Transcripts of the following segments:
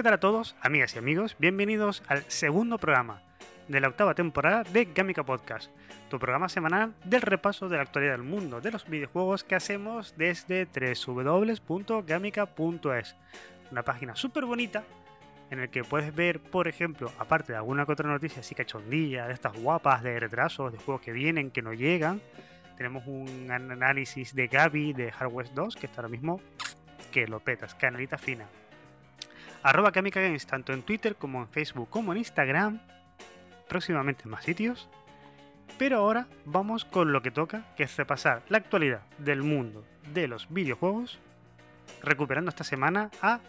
¿Qué tal a todos, amigas y amigos? Bienvenidos al segundo programa de la octava temporada de Gamica Podcast, tu programa semanal del repaso de la actualidad del mundo de los videojuegos que hacemos desde www.gamica.es, una página súper bonita en el que puedes ver, por ejemplo, aparte de alguna que otra noticia así cachondilla, de estas guapas de retrasos, de juegos que vienen, que no llegan, tenemos un análisis de Gaby de Hardware 2, que está ahora mismo que lo petas, canalita fina. Arroba Kamika Games, tanto en Twitter como en Facebook como en Instagram. Próximamente en más sitios. Pero ahora vamos con lo que toca, que es repasar la actualidad del mundo de los videojuegos, recuperando esta semana a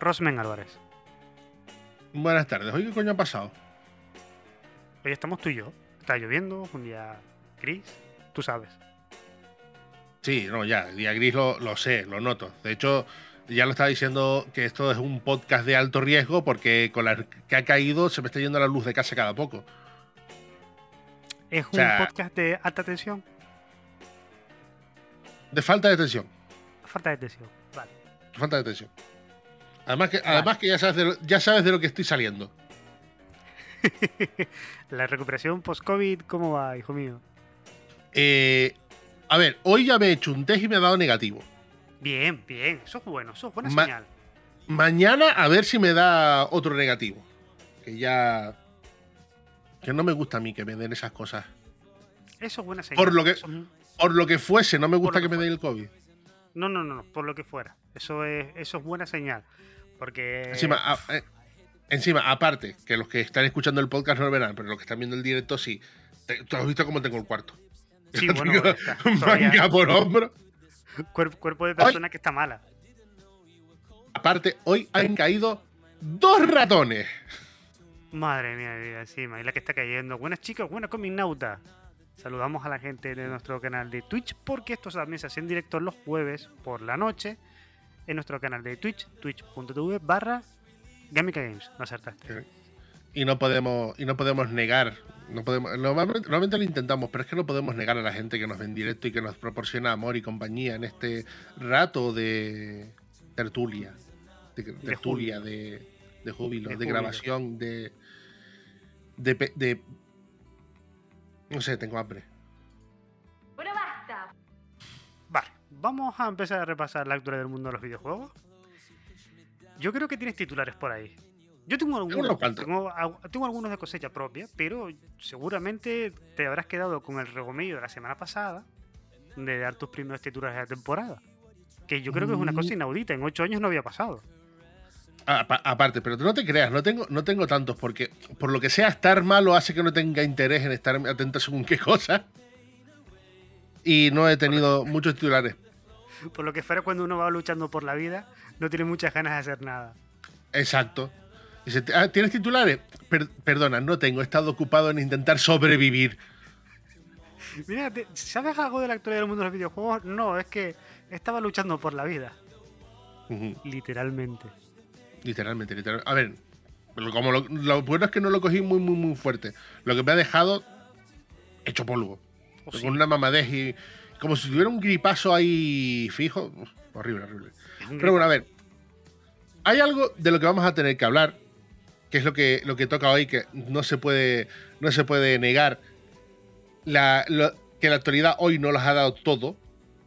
Rosmen Álvarez. Buenas tardes. Oye, ¿qué coño ha pasado? Hoy estamos tú y yo. Está lloviendo, un día gris, tú sabes. Sí, no, ya, el día gris lo, lo sé, lo noto. De hecho, ya lo estaba diciendo que esto es un podcast de alto riesgo porque con la que ha caído se me está yendo la luz de casa cada poco. ¿Es O sea- un podcast de alta tensión? De falta de tensión. Falta de tensión. Vale. Falta de tensión. Además que, además que ya, sabes de lo, ya sabes de lo que estoy saliendo. la recuperación post-COVID, ¿cómo va, hijo mío? Eh, a ver, hoy ya me he hecho un test y me ha dado negativo. Bien, bien. Eso es bueno, eso es buena Ma- señal. Mañana a ver si me da otro negativo. Que ya... Que no me gusta a mí que me den esas cosas. Eso es buena señal. Por lo que- Por lo que fuese, no me gusta que que me den el COVID. No, no, no, no, por lo que fuera. Eso es, eso es buena señal. Porque. Encima, a- eh, encima, aparte, que los que están escuchando el podcast no lo verán, pero los que están viendo el directo sí. Te- Tú has visto cómo tengo el cuarto. Sí, bueno, manga por hombro. Cuerpo, cuerpo de persona que está mala. Aparte, hoy han caído dos ratones. Madre mía, vida, encima. Y la que está cayendo. Buenas chicas, buenas comignautas. Saludamos a la gente de nuestro canal de Twitch, porque esto también se hace en directo los jueves por la noche en nuestro canal de Twitch, twitch.tv barra Gamica Games. No acertaste. Y no podemos, y no podemos negar. No podemos, normalmente, normalmente lo intentamos, pero es que no podemos negar a la gente que nos ve en directo y que nos proporciona amor y compañía en este rato de tertulia. De, tertulia, de, de júbilo, De de, júbilo. grabación, de, de, pe- de- No sé, tengo hambre. Bueno, basta. Vale, vamos a empezar a repasar la actualidad del mundo de los videojuegos. Yo creo que tienes titulares por ahí. Yo tengo algunos, tengo, al- tengo algunos de cosecha propia, pero seguramente te habrás quedado con el regomello de la semana pasada de dar tus primeros titulares de la temporada. Que yo creo que es una cosa Mm. inaudita, en ocho años no había pasado. Apa- aparte, pero no te creas, no tengo, no tengo tantos, porque por lo que sea, estar malo hace que no tenga interés en estar atento según qué cosa. Y no he tenido muchos titulares. Por lo que fuera cuando uno va luchando por la vida, no tiene muchas ganas de hacer nada. Exacto. Dice, "Ah, ¿tienes titulares? Per- perdona, no tengo, he estado ocupado en intentar sobrevivir. Mira, ¿sabes algo de la actualidad del mundo de los videojuegos? No, es que estaba luchando por la vida, literalmente. Literalmente, literalmente. A ver, lo- como lo, lo bueno es que no lo cogí muy, muy, muy fuerte. Lo que me ha dejado hecho polvo. O con sí, una mamadez y como si tuviera un gripazo ahí fijo. Uf, horrible, horrible. Pero bueno, a ver. Hay algo de lo que vamos a tener que hablar, que es lo que, lo que toca hoy, que no se puede, no se puede negar. La, lo- que la actualidad hoy no los ha dado todo,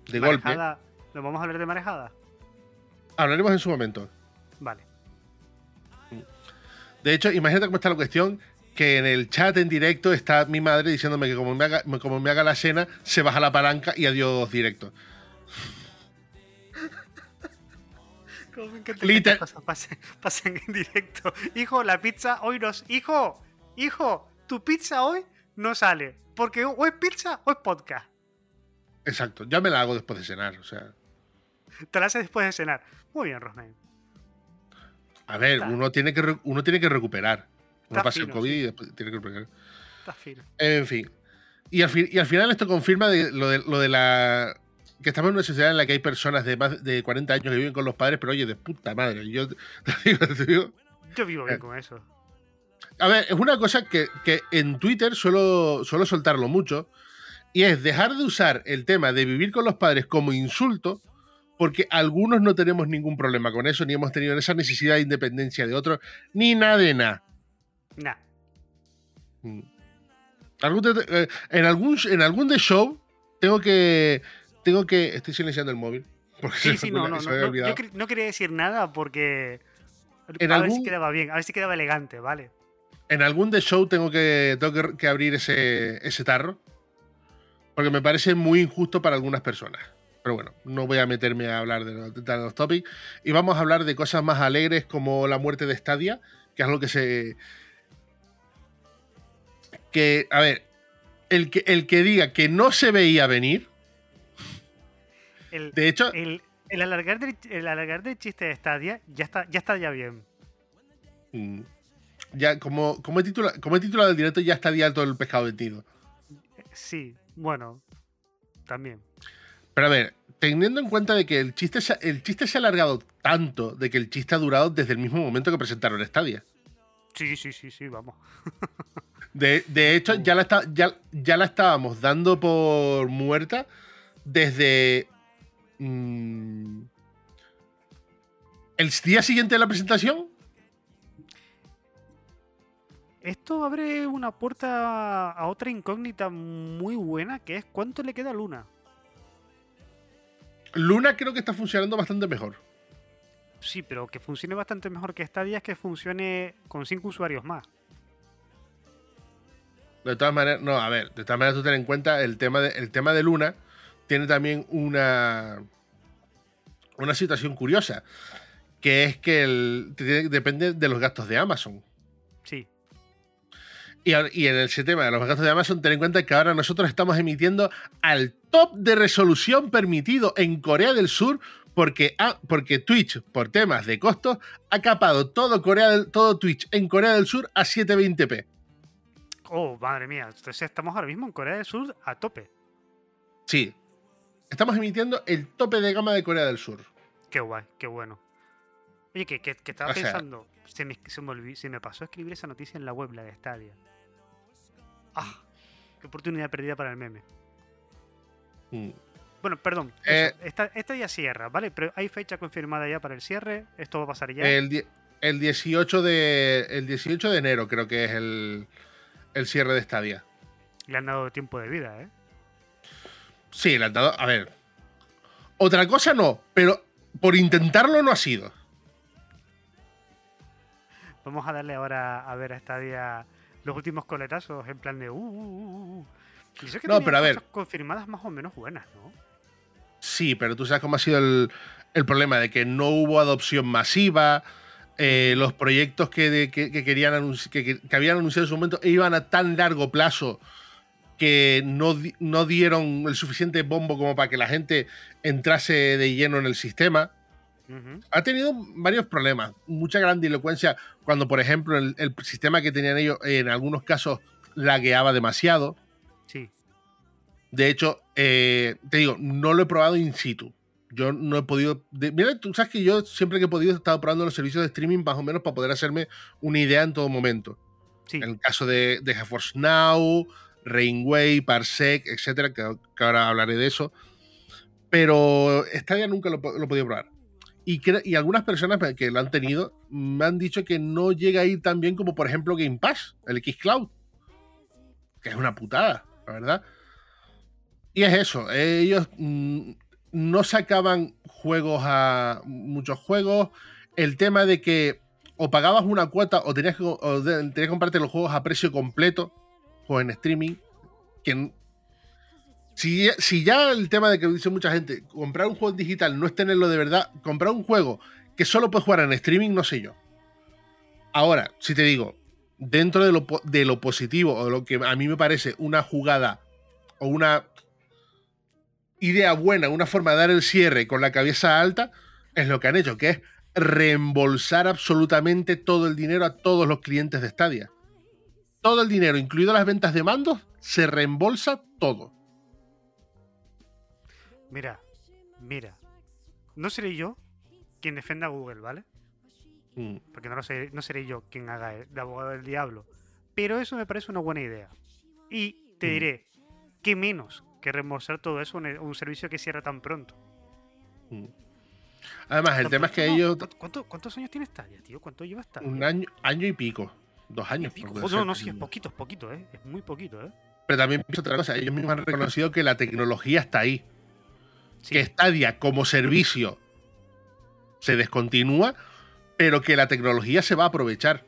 de golpe. ¿Nos vamos a hablar de marejada? Hablaremos en su momento. Vale. De hecho, imagínate cómo está la cuestión, que en el chat en directo está mi madre diciéndome que como me haga, como me haga la cena, se baja la palanca y adiós directo. Me encanta Liter- cosas pasen, pasen en directo. Hijo, la pizza, hoy nos. Hijo, hijo, tu pizza hoy no sale. Porque o es pizza o es podcast. Exacto, ya me la hago después de cenar, o sea. Te la haces después de cenar. Muy bien, Rosman. A ver, Está. uno tiene, que uno tiene que recuperar. Uno Está pasa el COVID sí. y después tiene que recuperar. Está fino. En fin. Y al, fin- y al final esto confirma de, lo, de, lo de la... Que estamos en una sociedad en la que hay personas de más de 40 años que viven con los padres, pero oye, de puta madre. Yo te digo, te digo. Yo vivo bien Eh. con eso. A ver, es una cosa que, que en Twitter suelo, suelo soltarlo mucho, y es dejar de usar el tema de vivir con los padres como insulto, porque algunos no tenemos ningún problema con eso, ni hemos tenido esa necesidad de independencia de otros, ni nada de nada. Nah. Mm. Eh, en, algún, en algún de show tengo que. Tengo que. Estoy silenciando el móvil. Porque Sí, sí, no, no, no. yo no quería decir nada porque. En a ver si quedaba bien, a ver si quedaba elegante, ¿vale? En algún de show tengo que, tengo que, abrir ese, ese tarro. Porque me parece muy injusto para algunas personas. Pero bueno, no voy a meterme a hablar de los, de los topics. Y vamos a hablar de cosas más alegres como la muerte de Stadia, que es algo que se. Que, a ver, el que, el que diga que no se veía venir, El, de hecho, el, el alargar del, el alargar del chiste de Stadia ya está, ya está ya bien. Mm. Ya, como, como, he titula- como he titulado el directo, ya está alto el pescado vendido. Sí, bueno, también. Pero a ver, teniendo en cuenta de que el chiste, se, ha- el chiste se ha alargado tanto, de que el chiste ha durado desde el mismo momento que presentaron Stadia. Sí, sí, sí, sí, vamos. De, de hecho, ya la, está- ya, ya la estábamos dando por muerta desde mm, el día siguiente de la presentación. Esto abre una puerta a otra incógnita muy buena, que es cuánto le queda a Luna. Luna creo que está funcionando bastante mejor. Sí, pero que funcione bastante mejor que Stadia es que funcione con cinco usuarios más. De todas maneras, no, a ver, de todas maneras tú ten en cuenta el tema de, el tema de Luna tiene también una una situación curiosa, que es que el- depende de los gastos de Amazon. Sí, Y, en ese tema de los gastos de Amazon, ten en cuenta que ahora nosotros estamos emitiendo al top de resolución permitido en Corea del Sur porque, ah, porque Twitch, por temas de costos, ha capado todo, Corea del- todo Twitch en Corea del Sur a 720p. Oh, madre mía. Entonces estamos ahora mismo en Corea del Sur a tope. Sí. Estamos emitiendo el tope de gama de Corea del Sur. Qué guay, qué bueno. Oye, que, que- que estaba O sea- pensando. Se me, se, me olvi- se me pasó escribir esa noticia en la web, la de Stadia. Ah, qué oportunidad perdida para el meme. Mm. Bueno, perdón. Eh, esta, esta ya cierra, ¿vale? Pero hay fecha confirmada ya para el cierre. Esto va a pasar ya. El, el 18 de, el 18 de enero creo que es el, el cierre de Stadia. Le han dado tiempo de vida, ¿eh? Sí, le han dado. A ver. Otra cosa no, pero por intentarlo no ha sido. Vamos a darle ahora a ver a Stadia los últimos coletazos en plan de. Uh, uh, uh, uh. Y eso que No, pero a ver. confirmadas más o menos buenas, ¿no? Sí, pero tú sabes cómo ha sido el, el problema de que no hubo adopción masiva. eh, los proyectos que, de- que- que querían que- que habían anunciado en su momento iban a tan largo plazo que no, no dieron el suficiente bombo como para que la gente entrase de lleno en el sistema. Ha tenido varios problemas, mucha grandilocuencia cuando, por ejemplo, el, el sistema que tenían ellos en algunos casos lagueaba demasiado. Sí. De hecho, eh, te digo, no lo he probado in situ. Yo no he podido. de- mira, tú sabes que yo siempre que he podido he estado probando los servicios de streaming más o menos para poder hacerme una idea en todo momento. Sí. En el caso de, de GeForce Now, Rainway, Parsec, etcétera, que, ahora hablaré de eso. Pero Stadia nunca lo, lo he podido probar. Y, algunas personas que lo han tenido me han dicho que no llega a ir tan bien como, por ejemplo, Game Pass, el Xcloud. Que es una putada, la verdad. Y es eso, ellos mm, no sacaban juegos a muchos juegos. El tema de que o pagabas una cuota o tenías que, o tenías que comprarte los juegos a precio completo, juegos en streaming, que si, si ya el tema de que dice mucha gente, comprar un juego digital no es tenerlo de verdad, comprar un juego que solo puedes jugar en streaming, no sé yo. Ahora, si te digo, dentro de lo, de lo positivo o lo que a mí me parece una jugada o una idea buena, una forma de dar el cierre con la cabeza alta, es lo que han hecho, que es reembolsar absolutamente todo el dinero a todos los clientes de Stadia. Todo el dinero, incluido las ventas de mandos, se reembolsa todo. Mira, mira. No seré yo quien defienda a Google, ¿vale? Mm, Porque no, lo sé, no seré yo quien haga el- de abogado del diablo. Pero eso me parece una buena idea. Y te Mm. diré, ¿qué menos que reembolsar todo eso en un servicio que cierra tan pronto? mm. Además, el tema es que ellos ¿Cuánto- cuánto- ¿Cuántos años tiene Stadia, tío? ¿Cuánto lleva Stadia? un año, año y pico, dos años. Pico. no, ser- no, sí, es poquito, es poquito, ¿eh? Es muy poquito, ¿eh? Pero también pienso otra cosa, ellos mismos han reconocido que la tecnología está ahí. Sí. que Stadia como servicio se descontinúa, pero que la tecnología se va a aprovechar.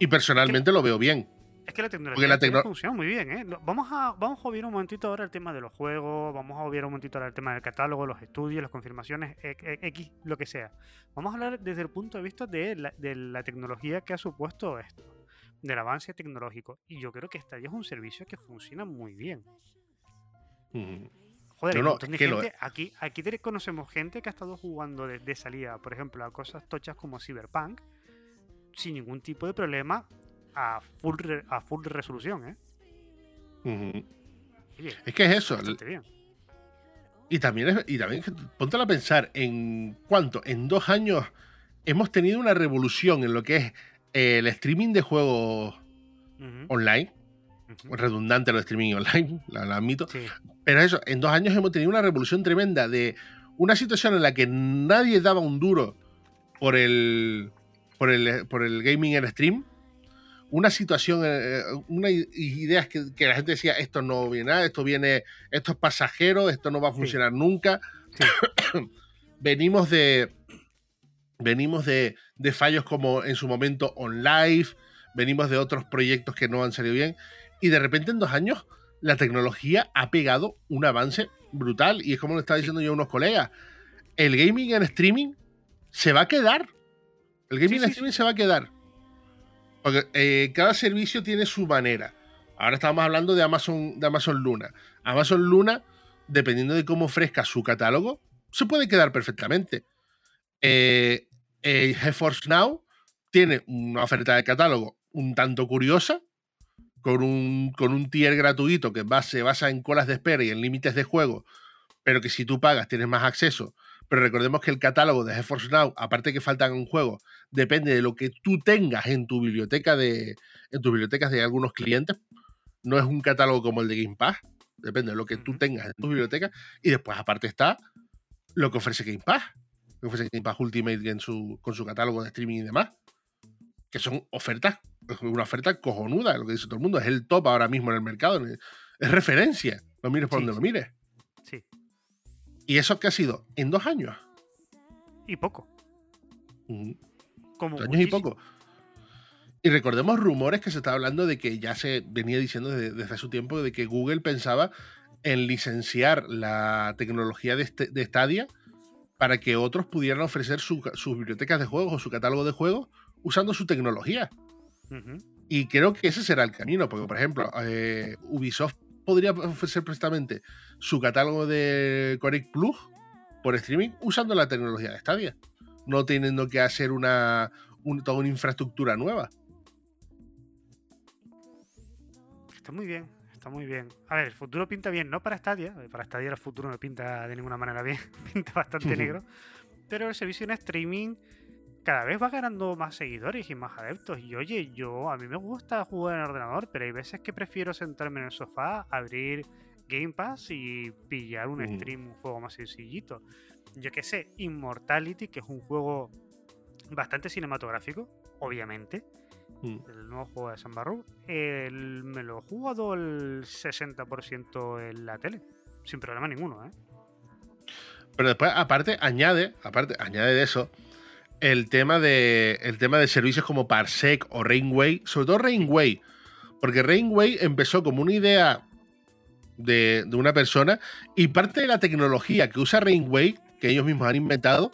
Y personalmente lo veo bien. Es que la tecnología la tecno- funciona muy bien, ¿eh? Vamos a, vamos a obviar un momentito ahora el tema de los juegos, vamos a obviar un momentito ahora el tema del catálogo, los estudios, las confirmaciones, e- e- X, lo que sea. Vamos a hablar desde el punto de vista de la, de la tecnología que ha supuesto esto, del avance tecnológico. Y yo creo que Stadia es un servicio que funciona muy bien. Mm. Joder, No, lo gente, aquí, aquí conocemos gente que ha estado jugando de, de salida, por ejemplo, a cosas tochas como Cyberpunk, sin ningún tipo de problema, a full, re- a full resolución, ¿eh? Oye, Es que es eso. Y también, es, y también ponte a pensar en cuánto, en dos años hemos tenido una revolución en lo que es el streaming de juegos online. ujú. Redundante lo de streaming online, lo, lo admito. Sí, Pero eso, en dos años hemos tenido una revolución tremenda de una situación en la que nadie daba un duro por el, por el, por el gaming en stream. Una situación, eh, una i- ideas que, que la gente decía, esto no viene nada, esto viene, esto es pasajero, esto no va a Sí. funcionar nunca. Sí. venimos de, venimos de, de fallos como en su momento OnLive, venimos de otros proyectos que no han salido bien. Y de repente en dos años la tecnología ha pegado un avance brutal. Y es como le estaba diciendo yo a unos colegas. El gaming en streaming se va a quedar. El gaming en streaming se va a quedar. Porque eh, cada servicio tiene su manera. Ahora estamos hablando de Amazon, de Amazon Luna. Amazon Luna, dependiendo de cómo ofrezca su catálogo, se puede quedar perfectamente. Eh, eh, GeForce Now tiene una oferta de catálogo un tanto curiosa, con un, con un tier gratuito que va- se basa en colas de espera y en límites de juego, pero que si tú pagas tienes más acceso. Pero recordemos que el catálogo de GeForce Now, aparte que faltan un juego, depende de lo que tú tengas en tu biblioteca de en tus bibliotecas de algunos clientes. No es un catálogo como el de Game Pass, depende de lo que tú tengas en tu biblioteca. Y después, aparte, está lo que ofrece Game Pass, lo que ofrece Game Pass Ultimate en su, con su catálogo de streaming y demás, que son ofertas, una oferta cojonuda, lo que dice todo el mundo, es el top ahora mismo en el mercado, es referencia, lo mires por Sí, donde sí. lo mires. ¿Y eso qué ha sido? En dos años. Y poco. Ujú. Como Dos años y poco. Y recordemos rumores que se está hablando de que ya se venía diciendo desde, desde hace su tiempo de que Google pensaba en licenciar la tecnología de, este- de Stadia para que otros pudieran ofrecer su sus bibliotecas de juegos o su catálogo de juegos usando su tecnología. Y creo que ese será el camino, porque por ejemplo, eh, Ubisoft podría ofrecer precisamente su catálogo de Connect Plus por streaming usando la tecnología de Stadia, no teniendo que hacer una, un- toda una infraestructura nueva. Está muy bien, está muy bien. A ver, el futuro pinta bien, no para Stadia, eh, para Stadia el futuro no pinta de ninguna manera bien, pinta bastante negro, pero el servicio en streaming cada vez va ganando más seguidores y más adeptos. Y oye, yo a mí me gusta jugar en el ordenador, pero hay veces que prefiero sentarme en el sofá, abrir Game Pass y pillar un Ujú. stream, un juego más sencillito. Yo qué sé, Immortality, que es un juego bastante cinematográfico, obviamente, Mm. el nuevo juego de San Barrow, el- me lo he jugado el 60% en la tele, sin problema ninguno, ¿eh? Pero después, aparte, añade, aparte, añade de eso, el tema de, el tema de servicios como Parsec o Rainway, sobre todo Rainway, porque Rainway empezó como una idea de, de una persona y parte de la tecnología que usa Rainway, que ellos mismos han inventado,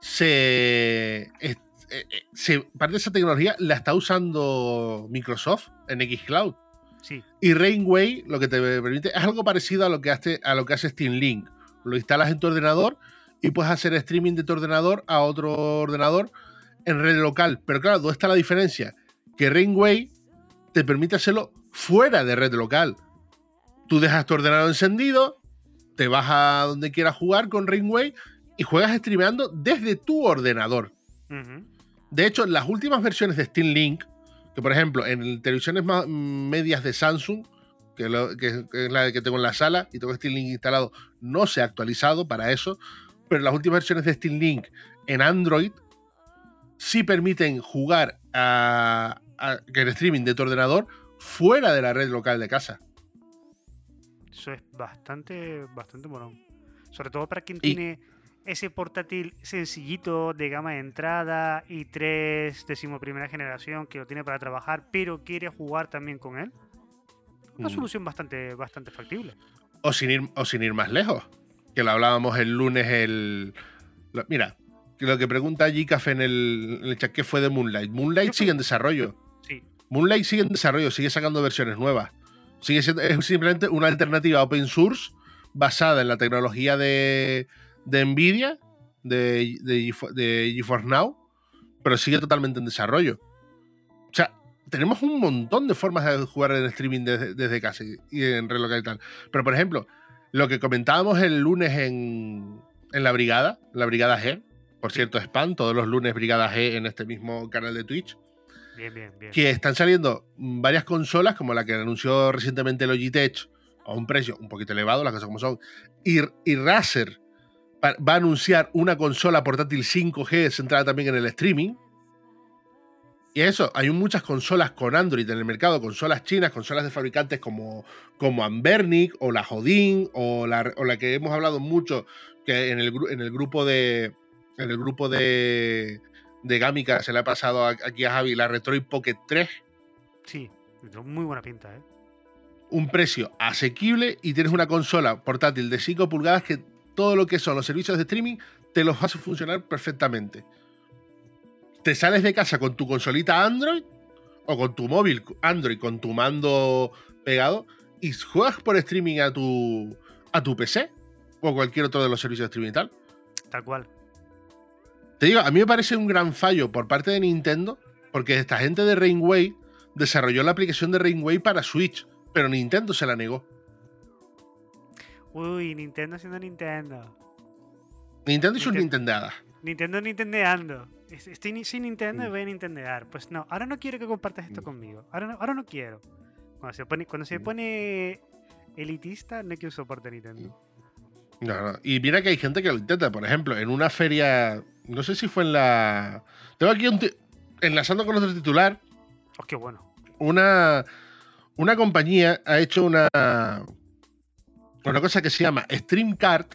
se, eh, eh, se- parte de esa tecnología la está usando Microsoft en Xcloud. Sí, Y Rainway lo que te permite es algo parecido a lo que hace, a lo que hace Steam Link. Lo instalas en tu ordenador y puedes hacer streaming de tu ordenador a otro ordenador en red local. Pero claro, ¿dónde está la diferencia? Que Rainway te permite hacerlo fuera de red local. Tú dejas tu ordenador encendido, te vas a donde quieras jugar con Rainway y juegas streameando desde tu ordenador. De hecho, las últimas versiones de Steam Link, que por ejemplo en televisiones más medias de Samsung, que, lo- que- que es la que tengo en la sala y tengo Steam Link instalado, no se ha actualizado para eso, pero las últimas versiones de Steam Link en Android sí permiten jugar a, a- el streaming de tu ordenador fuera de la red local de casa. eso es bastante, bastante morón. Sobre todo para quien Y- tiene ese portátil sencillito de gama de entrada y 3 primera generación que lo tiene para trabajar, pero quiere jugar también con él. Una Mm. solución bastante, bastante factible. O sin ir, o sin ir más lejos, que lo hablábamos el lunes, el... lo- mira, lo que pregunta en el, en el chat, ¿qué fue de Moonlight? Moonlight sigue en desarrollo. Sí, Moonlight sigue en desarrollo, sigue sacando versiones nuevas. Sigue siendo, es simplemente una alternativa open source basada en la tecnología de, de Nvidia, de, de, Gefo- de GeForce Now, pero sigue totalmente en desarrollo. O sea, tenemos un montón de formas de jugar en streaming desde, desde casa y- en red local y tal. Pero, por ejemplo, lo que comentábamos el lunes en, en la brigada, la brigada G, por cierto, spam, todos los lunes brigada G en este mismo canal de Twitch bien, bien, bien. que están saliendo varias consolas, como la que anunció recientemente Logitech, a un precio un poquito elevado, las cosas como son, y, y Razer va va a anunciar una consola portátil 5G centrada también en el streaming. Y eso, hay muchas consolas con Android en el mercado, consolas chinas, consolas de fabricantes como, como Ambernic o la Jodin o la, o la que hemos hablado mucho que en el, en el grupo de en el grupo de, de Gamica se le ha pasado aquí a Javi la Retroid Pocket 3, Sí, muy buena pinta, ¿eh? un precio asequible y tienes una consola portátil de 5 pulgadas que todo lo que son los servicios de streaming te los hace funcionar perfectamente. Te sales de casa con tu consolita Android o con tu móvil Android con tu mando pegado y juegas por streaming a tu a tu PC o cualquier otro de los servicios de streaming y tal. Tal cual. Te digo, a mí me parece un gran fallo por parte de Nintendo, porque esta gente de Rainway desarrolló la aplicación de Rainway para Switch, pero Nintendo se la negó. Uy, Nintendo siendo Nintendo. Nintendo y sus Ninten- Nintendeadas. Nintendo nintendeando. Es- Estoy sin Nintendo y Mm. voy a nintendear. Pues no, ahora no quiero que compartas esto Mm. conmigo. Ahora no, ahora no quiero. Cuando se pone, cuando se Mm. pone elitista, no quiero soporte Nintendo. No, no. Y mira que hay gente que lo intenta. Por ejemplo, en una feria. No sé si fue en la. Tengo aquí un. Enlazando con otro titular. Oh, qué bueno. Una. Una compañía ha hecho una. Una cosa que se llama Stream Card.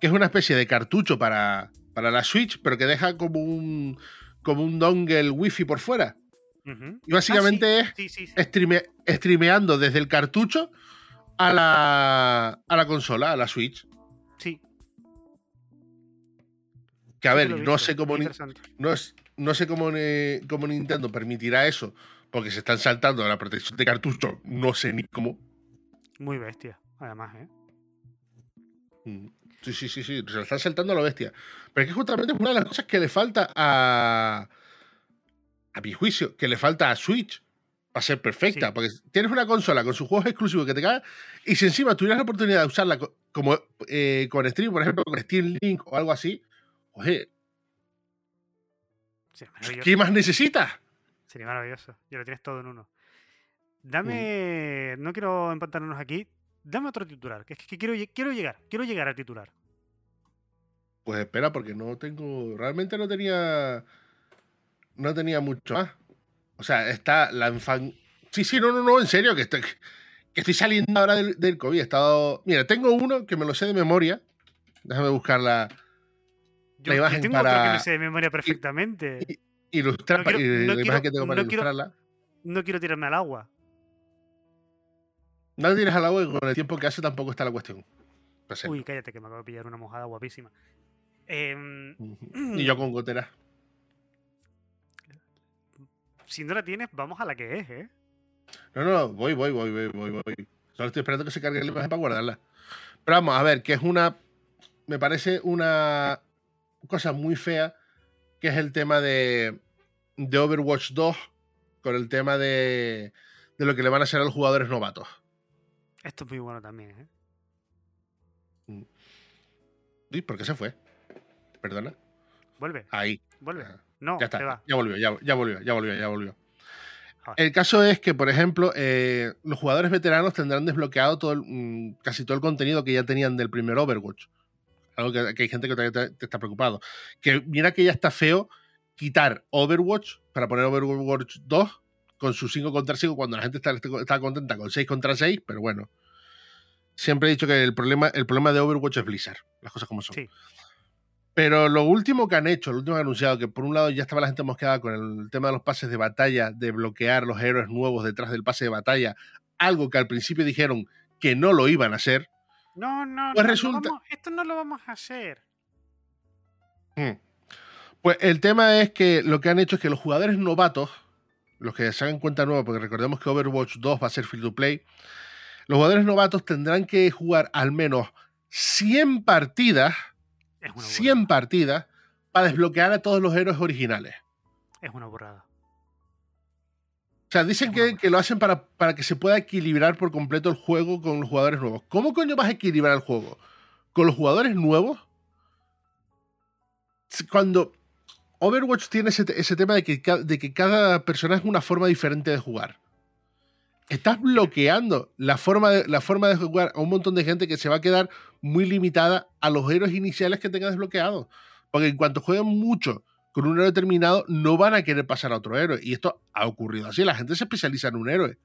Que es una especie de cartucho para, para la Switch, pero que deja como un. Como un dongle wifi por fuera. Ujú. Y básicamente es Ah, sí, sí, sí. streame- streameando desde el cartucho a la, a la consola, a la Switch. Sí, Que a ver, no sé cómo, no, es- no sé cómo, cómo Nintendo permitirá eso, porque se están saltando la protección de cartucho, no sé ni cómo. Muy bestia, además, ¿eh? Mm. Sí, sí, sí, sí, se lo están saltando a lo bestia. Pero es que justamente es una de las cosas que le falta a. A mi juicio, que le falta a Switch para ser perfecta. Sí. Porque tienes una consola con sus juegos exclusivos que te cagan, y si encima tuvieras la oportunidad de usarla co- como eh, con Stream, por ejemplo, con Steam Link o algo así, oye, Sí, maravilloso. ¿qué más necesitas? Sería maravilloso. Ya lo tienes todo en uno. Dame. No quiero empantarnos aquí. Dame otro titular. Que es que quiero, lle- quiero llegar. Quiero llegar al titular. Pues espera, porque no tengo. Realmente no tenía. No tenía mucho más. O sea, está la infan. Sí, sí, no, no, no, en serio, que estoy, que estoy saliendo ahora del, del COVID. He estado. Mira, tengo uno que me lo sé de memoria. Déjame buscarla. Yo, La yo imagen tengo otro que para- me sé de memoria perfectamente. Ilustrar No quiero- y no la quiero- imagen que tengo para no quiero- ilustrarla. No quiero tirarme al agua. No le tienes al agua y con el tiempo que hace tampoco está la cuestión. Uy, cállate, que me acabo de pillar una mojada guapísima. Em. Y yo con goteras. si no la tienes, vamos a la que es, ¿eh? No, no, voy, voy, voy, voy, voy, voy. Solo estoy esperando que se cargue la imagen para guardarla. Pero vamos, a ver, que es una. Me parece una cosa muy fea, que es el tema de, de Overwatch 2 con el tema de, de lo que le van a hacer a los jugadores novatos. Esto es muy bueno también, ¿eh? Uy, ¿por qué se fue? Perdona. Vuelve, Ahí. vuelve. Ah, No, ya está. va. Ya volvió, ya, ya volvió, ya volvió, ya volvió. El caso es que, por ejemplo, eh, los jugadores veteranos tendrán desbloqueado todo el- mm, casi todo el contenido que ya tenían del primer Overwatch. Algo que, que hay gente que todavía te, te está preocupado. Que mira que ya está feo quitar Overwatch para poner Overwatch 2 con sus 5 contra 5 cuando la gente está, está contenta con 6 contra 6, pero bueno. Siempre he dicho que el problema, el problema de Overwatch es Blizzard, las cosas como son. Sí. Pero lo último que han hecho, lo último que han anunciado, que por un lado ya estaba la gente mosqueada con el tema de los pases de batalla, de bloquear los héroes nuevos detrás del pase de batalla, algo que al principio dijeron que no lo iban a hacer. No, no, Pues no, no resulta- vamos- esto no lo vamos a hacer. Hmm. Pues el tema es que lo que han hecho es que los jugadores novatos, los que se hagan cuenta nueva, porque recordemos que Overwatch 2 va a ser free to play, los jugadores novatos tendrán que jugar al menos 100 partidas, Es una 100 burrada. partidas, para desbloquear a todos los héroes originales. Es una burrada. O sea, dicen que, que lo hacen para, para que se pueda equilibrar por completo el juego con los jugadores nuevos. ¿Cómo coño vas a equilibrar el juego? ¿Con los jugadores nuevos? Cuando Overwatch tiene ese, tema de que, cada personaje es una forma diferente de jugar. Estás bloqueando la forma, de, jugar a un montón de gente que se va a quedar muy limitada a los héroes iniciales que tengas desbloqueados. Porque en cuanto jueguen mucho con un héroe determinado, no van a querer pasar a otro héroe. Y esto ha ocurrido así. La gente se especializa en un héroe.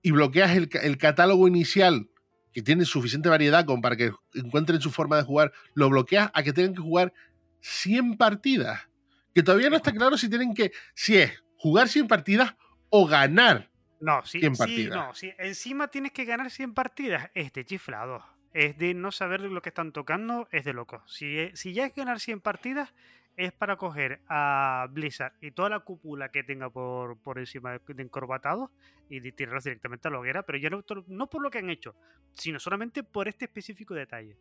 Y bloqueas el, ca- el catálogo inicial, que tiene suficiente variedad para que encuentren su forma de jugar, lo bloqueas a que tengan que jugar 100 partidas. Que todavía no está claro si tienen que, si es jugar 100 partidas o ganar. No, sí, 100 sí, partidas. no, sí, encima tienes que ganar 100 partidas. Es de chiflado. Es de no saber lo que están tocando, es de loco. Si, e- si ya es ganar 100 partidas, es para coger a Blizzard y toda la cúpula que tenga por, por encima de, de encorbatados y de tirarlos directamente a la hoguera, pero ya no, no por lo que han hecho, sino solamente por este específico detalle.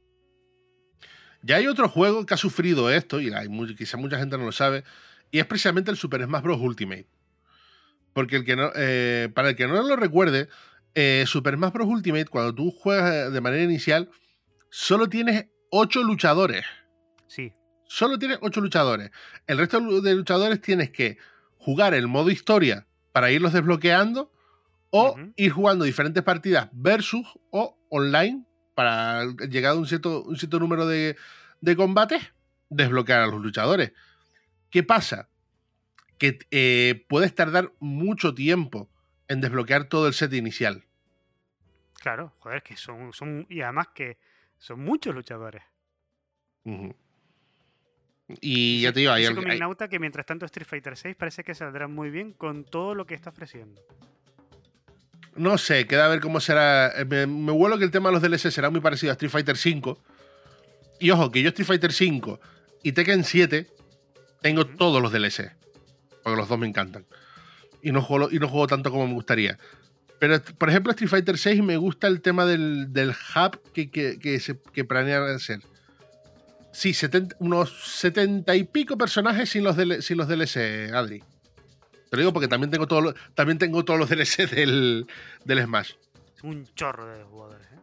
Ya hay otro juego que ha sufrido esto, y hay quizá mucha gente no lo sabe, y es precisamente el Super Smash Bros. Ultimate. Porque el que no, eh, para el que no lo recuerde, eh, Super Smash Bros. Ultimate, cuando tú juegas eh, de manera inicial, solo tienes 8 luchadores. Sí, Solo tienes 8 luchadores. El resto de luchadores tienes que jugar el modo historia para irlos desbloqueando o ir jugando diferentes partidas versus o online para llegar a un cierto, un cierto número de, de combates, desbloquear a los luchadores. ¿Qué pasa? Que eh, puedes tardar mucho tiempo en desbloquear todo el set inicial. claro, joder, que son, son. Y además que son muchos luchadores. Y ya te digo, hay, dice al- hay- Comignauta que mientras tanto Street Fighter 6 parece que saldrá muy bien con todo lo que está ofreciendo. No sé, queda a ver cómo será. eh, Me, me huelo que el tema de los DLC será muy parecido a Street Fighter V. Y ojo, que yo Street Fighter V y Tekken 7 tengo todos los DLC. Porque los dos me encantan. Y no juego, y no juego tanto como me gustaría. Pero, por ejemplo, Street Fighter 6 me gusta el tema del, del hub que, que, que, se, que planean hacer. Sí, 70 unos 70 y pico personajes sin los, sin los DLC, Adri. Te lo digo porque también tengo, todos los- también tengo todos los DLC del, del Smash. Es un chorro de jugadores. ¿eh?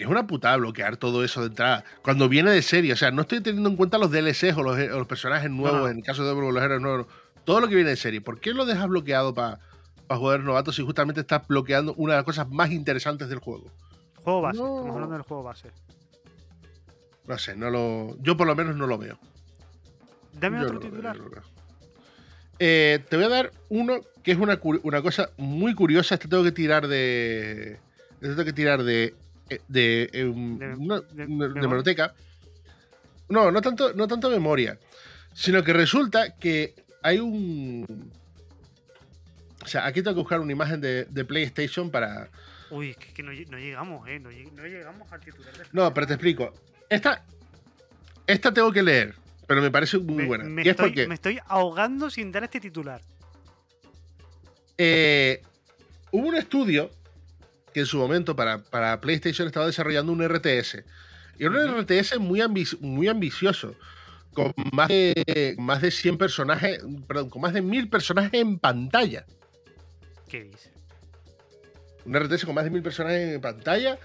Es una putada bloquear todo eso de entrada. Cuando viene de serie, o sea, no estoy teniendo en cuenta los DLCs o los, o los personajes nuevos, no. en el caso de los héroes nuevos. Todo lo que viene de serie. ¿Por qué lo dejas bloqueado para jugadores novatos si justamente estás bloqueando una de las cosas más interesantes del juego? Juego base. No. Estamos hablando del juego base. No sé, no lo, yo por lo menos no lo veo. Dame Yo otro no titular. veo. Eh, te voy a dar uno que es una, cosa muy curiosa. Este tengo que tirar de. Este tengo que tirar de. eh, De, eh, De- una- de- de memoria. hemeroteca. No, no tanto, no tanto memoria. Sino que resulta que hay un. O sea, aquí tengo que buscar una imagen de, de PlayStation para. Uy, es que, no, lle- no llegamos, ¿eh? No, lleg- no llegamos al titular. de No, pero te explico. Esta. Esta tengo que leer, pero me parece muy me, buena. me y es estoy, porque. me estoy ahogando sin dar este titular. eh, hubo un estudio que en su momento para, para PlayStation estaba desarrollando un RTS. Y era un RTS muy, muy ambicioso, con más de, más de 100 personajes, perdón, con más de 1000 personajes en pantalla. ¿Qué dice? Un RTS con más de 1000 personajes en pantalla,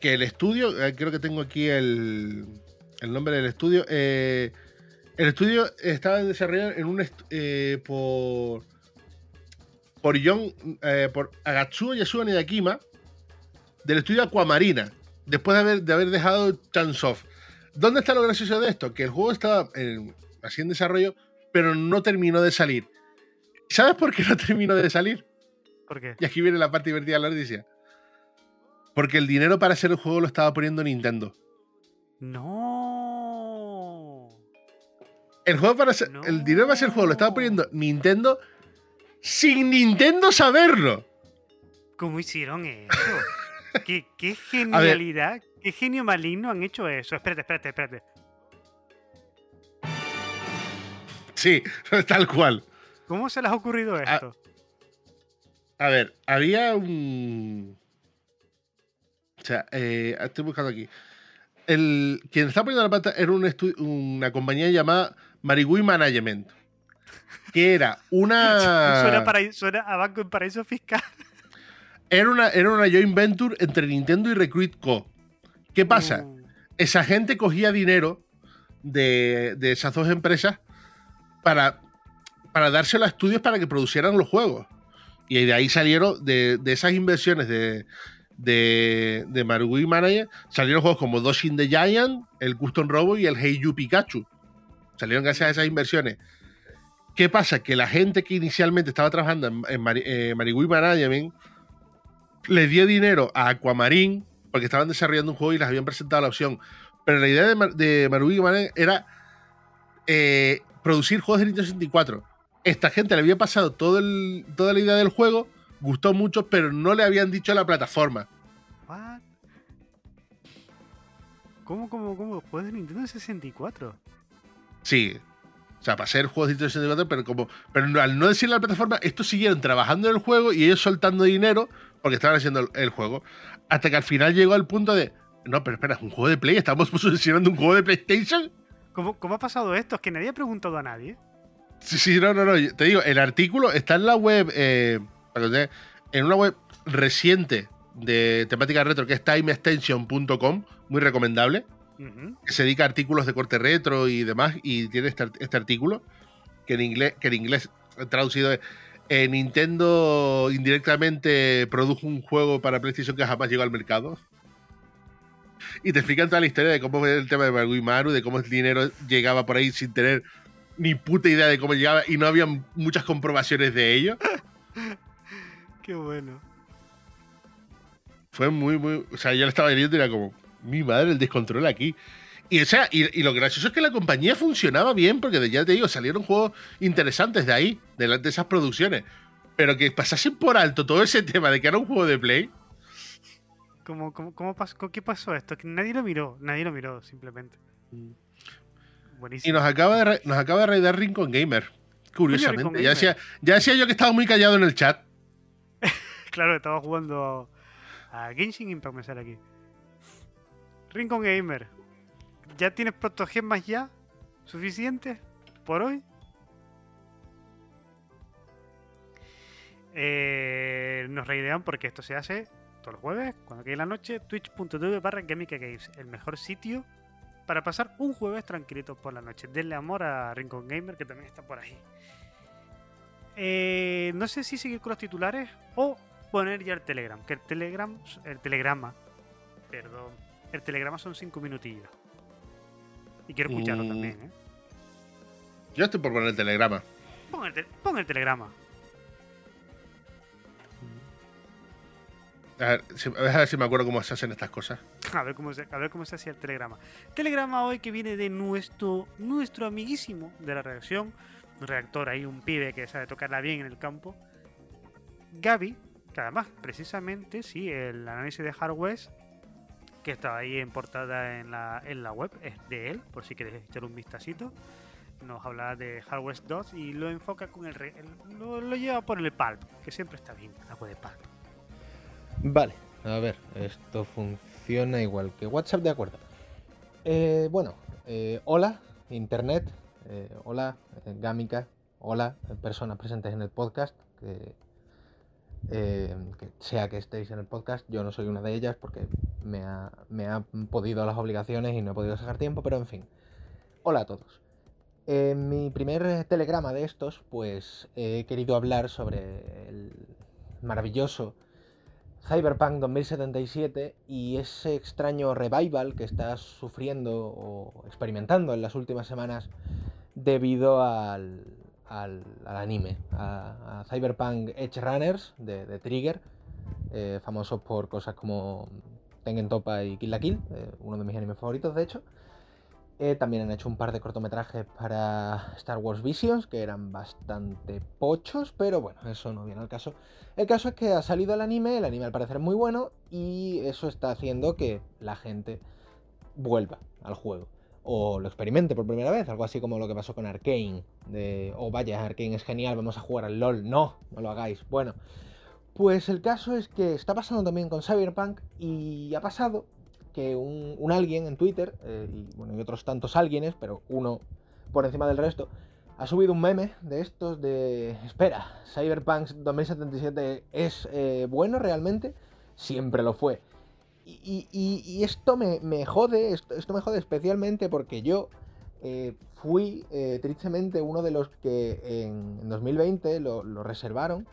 que el estudio, eh, creo que tengo aquí el, el nombre del estudio, eh, el estudio estaba desarrollado en un eh, por por John, eh, por Agatsuo Yasuo Nidakima del estudio Aquamarina, después de haber, de haber dejado Chansoft. ¿Dónde está lo gracioso de esto? Que el juego estaba en- así en desarrollo, pero no terminó de salir. ¿Sabes por qué no terminó de salir? ¿Por qué? Y aquí viene la parte divertida de la noticia. Porque el dinero para hacer el juego lo estaba poniendo Nintendo. No. El juego para hacer, el dinero para el juego lo estaba poniendo Nintendo sin Nintendo saberlo. ¿Cómo hicieron eso? ¿Qué, qué genialidad, qué genio maligno han hecho eso. Espérate, espérate, espérate. Sí, tal cual. ¿Cómo se les ha ocurrido Ah, esto? A ver, había un. O sea, eh, estoy buscando aquí. El, quien está poniendo la pata era un una compañía llamada Marigui Management. Que era una. Suena, para, suena a banco en paraíso fiscal. Era una, era una joint venture entre Nintendo y Recruit Co. ¿Qué pasa? Uh, Esa gente cogía dinero de, de esas dos empresas para, para dárselo a estudios para que producieran los juegos. Y de ahí salieron, de, de esas inversiones de, de, de Marui Manager, salieron juegos como Doshin the Giant, el Custom Robo y el Hey You Pikachu. Salieron gracias a esas inversiones. ¿Qué pasa? Que la gente que inicialmente estaba trabajando en, en Mari- eh, Marigui Management le dio dinero a Aquamarine porque estaban desarrollando un juego y les habían presentado la opción. Pero la idea de, Mar- de Marui Management era eh, producir juegos de Nintendo 64. Esta gente le había pasado todo el- toda la idea del juego, gustó mucho, pero no le habían dicho la plataforma. ¿Cómo, cómo, cómo? ¿Juegos de Nintendo 64? Sí. O sea, para hacer juegos de Nintendo 64, pero como. Pero no- al no decirle a la plataforma, estos siguieron trabajando en el juego y ellos soltando dinero porque estaban haciendo el, el juego. Hasta que al final llegó al punto de. No, pero espera, es un juego de Play, estamos posicionando un juego de PlayStation. ¿Cómo, ¿Cómo ha pasado esto? Es que nadie ha preguntado a nadie. Sí, sí, no, no, no. Te digo, el artículo está en la web, eh, en una web reciente de temática retro que es timeextension.com, muy recomendable, Que se dedica a artículos de corte retro y demás, y tiene este, este artículo, que en inglés, que en inglés traducido es eh, Nintendo indirectamente produjo un juego para PlayStation que jamás llegó al mercado. Y te explican toda la historia de cómo fue el tema de Marui Maru, de cómo el dinero llegaba por ahí sin tener ni puta idea de cómo llegaba y no había muchas comprobaciones de ello. Qué bueno. Fue muy, muy. O sea, yo lo estaba leyendo y era como, mi madre, el descontrol aquí. Y, o sea, y, y lo gracioso es que la compañía funcionaba bien, porque ya te digo, salieron juegos interesantes de ahí, de, de esas producciones. Pero que pasasen por alto todo ese tema de que era un juego de Play. ¿Cómo, cómo, cómo pasó, ¿Qué pasó esto? Que nadie lo miró. Nadie lo miró, simplemente. Y Buenísimo. nos acaba de, nos acaba de raidar Rincon Gamer. Curiosamente. Rincon ya, Gamer. decía, ya decía yo que estaba muy callado en el chat. Claro, estaba jugando a Genshin Impact, me sale aquí. Rincon Gamer. ¿Ya tienes protogemas ya? ¿Suficiente? ¿Por hoy? Eh, nos reidean porque esto se hace todos los jueves, cuando cae la noche, twitch.tv barra Games, el mejor sitio para pasar un jueves tranquilito por la noche. Denle amor a Rincon Gamer, que también está por ahí. Eh, no sé si seguir con los titulares o poner ya el Telegram, que el Telegram, el Telegrama, perdón, el Telegrama son cinco minutillos. Y quiero escucharlo Mm. también, ¿eh? Yo estoy por poner el telegrama. Pon el, te- pon el Telegrama. A ver, si, a ver si me acuerdo cómo se hacen estas cosas. A ver cómo se, a ver cómo se hacía el telegrama. Telegrama hoy que viene de nuestro, nuestro amiguísimo de la redacción, un redactor ahí, un pibe que sabe tocarla bien en el campo. Gaby, que además, precisamente, sí, el análisis de hardware que está ahí en portada en la, en la web es de él, por si quieres echar un vistacito. nos habla de Hardware 2 y lo enfoca con el, lo, lleva por el Pulp, que siempre está bien, algo de Pulp. Vale, a ver, esto funciona igual que WhatsApp, de acuerdo. Eh, bueno, eh, hola, Internet, eh, hola, Gámica, hola, personas presentes en el podcast, sea que estéis en el podcast, yo no soy una de ellas porque me, ha, me han podido las obligaciones y no he podido sacar tiempo, pero en fin. Hola a todos. En mi primer telegrama de estos, pues he querido hablar sobre el maravilloso Cyberpunk 2077 y ese extraño revival que está sufriendo o experimentando en las últimas semanas debido al, anime, a, Cyberpunk Edge Runners de, Trigger, eh, famosos por cosas como Tengen Topa y Kill la Kill, eh, uno de mis animes favoritos de hecho. Eh, también han hecho un par de cortometrajes para Star Wars Visions, que eran bastante pochos, pero bueno, eso no viene al caso. El caso es que ha salido el anime, el anime al parecer es muy bueno, y eso está haciendo que la gente vuelva al juego. O lo experimente por primera vez, algo así como lo que pasó con Arkane. De, oh vaya, Arkane es genial, vamos a jugar al LOL. No, no lo hagáis. Bueno, pues el caso es que está pasando también con Cyberpunk y ha pasado que un, alguien en Twitter, eh, y, bueno, y otros tantos alguienes, pero uno por encima del resto, ha subido un meme de estos de, espera, Cyberpunk 2077 es eh, bueno realmente, siempre lo fue. Y, esto me, jode, esto, me jode especialmente porque yo eh, fui tristemente uno de los que en, 2020 lo, reservaron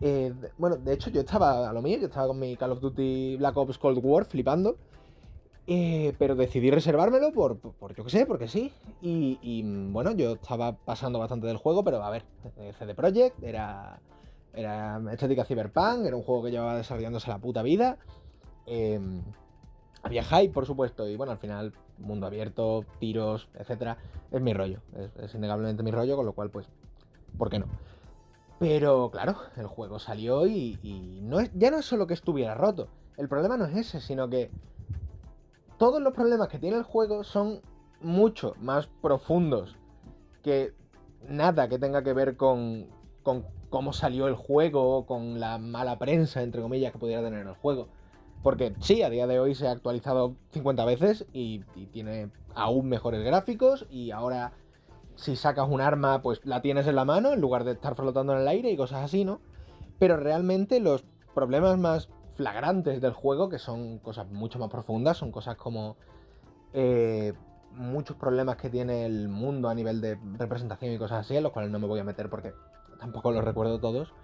eh, bueno, de hecho yo estaba a lo mío, yo estaba con mi Call of Duty Black Ops Cold War flipando. Eh, pero decidí reservármelo por, yo qué sé, porque sí. Y, bueno, yo estaba pasando bastante del juego, pero a ver, eh, CD Projekt era, era estética Cyberpunk, era un juego que llevaba desarrollándose la puta vida. Em, había hype, por supuesto, y bueno, al final, mundo abierto, tiros, etcétera, es mi rollo. Es, innegablemente mi rollo, con lo cual, pues, ¿por qué no? Pero claro, el juego salió y, ya no es solo que estuviera roto. El problema no es ese, sino que todos los problemas que tiene el juego son mucho más profundos que nada que tenga que ver con, con cómo salió el juego o con la mala prensa, entre comillas, que pudiera tener el juego. Porque sí, a día de hoy se ha actualizado 50 veces y tiene aún mejores gráficos y ahora si sacas un arma, pues la tienes en la mano en lugar de estar flotando en el aire y cosas así, ¿no? Pero realmente los problemas más flagrantes del juego, que son cosas mucho más profundas, son cosas como eh, muchos problemas que tiene el mundo a nivel de representación y cosas así, en los cuales no me voy a meter porque tampoco los recuerdo todos.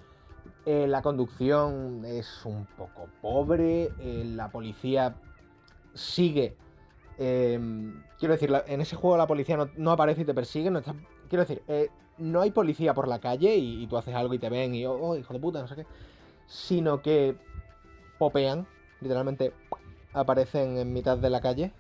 Eh, la conducción es un poco pobre, eh, la policía sigue Em, quiero decir, en ese juego la policía no, aparece y te persigue. No quiero decir, eh, no hay policía por la calle y, tú haces algo y te ven y, oh, hijo de puta, no sé qué. Sino que popean, literalmente aparecen en mitad de la calle.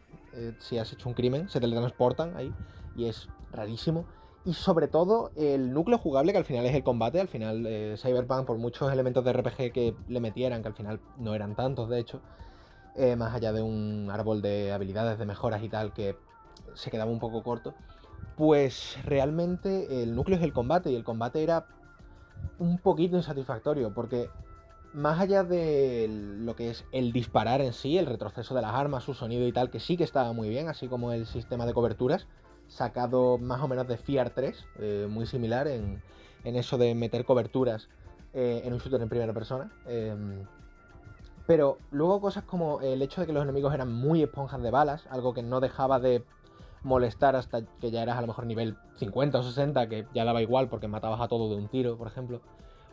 Si has hecho un crimen, se teletransportan ahí. Y es rarísimo. Y sobre todo el núcleo jugable, que al final es el combate. Al final, eh, Cyberpunk, por muchos elementos de RPG que le metieran, que al final no eran tantos, de hecho eh, más allá de un árbol de habilidades, de mejoras y tal, que se quedaba un poco corto, pues realmente el núcleo es el combate y el combate era un poquito insatisfactorio, porque más allá de lo que es el disparar en sí, el retroceso de las armas, su sonido y tal, que sí que estaba muy bien, así como el sistema de coberturas, sacado más o menos de FIAR 3, eh, muy similar en, eso de meter coberturas eh, en un shooter en primera persona. Em, pero luego cosas como el hecho de que los enemigos eran muy esponjas de balas, algo que no dejaba de molestar hasta que ya eras a lo mejor nivel 50 o 60, que ya daba igual porque matabas a todo de un tiro, por ejemplo.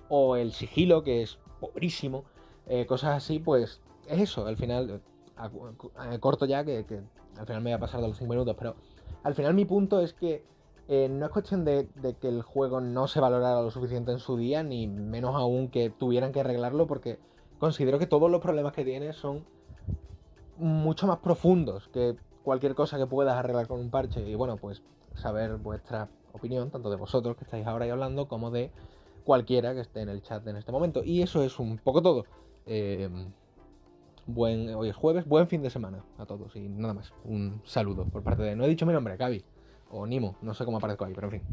O el sigilo, que es pobrísimo. Eh, cosas así, pues es eso, al final, corto ya, que, al final me voy a pasar de los 5 minutos, pero al final mi punto es que eh, no es cuestión de, de, que el juego no se valorara lo suficiente en su día, ni menos aún que tuvieran que arreglarlo, porque considero que todos los problemas que tiene son mucho más profundos que cualquier cosa que puedas arreglar con un parche. Y bueno, pues saber vuestra opinión, tanto de vosotros que estáis ahora ahí hablando, como de cualquiera que esté en el chat en este momento. Y eso es un poco todo. Em, buen, hoy es jueves, buen fin de semana a todos y nada más. Un saludo por parte de... No he dicho mi nombre, Cavi. O Nimo, no sé cómo aparezco ahí, pero en fin.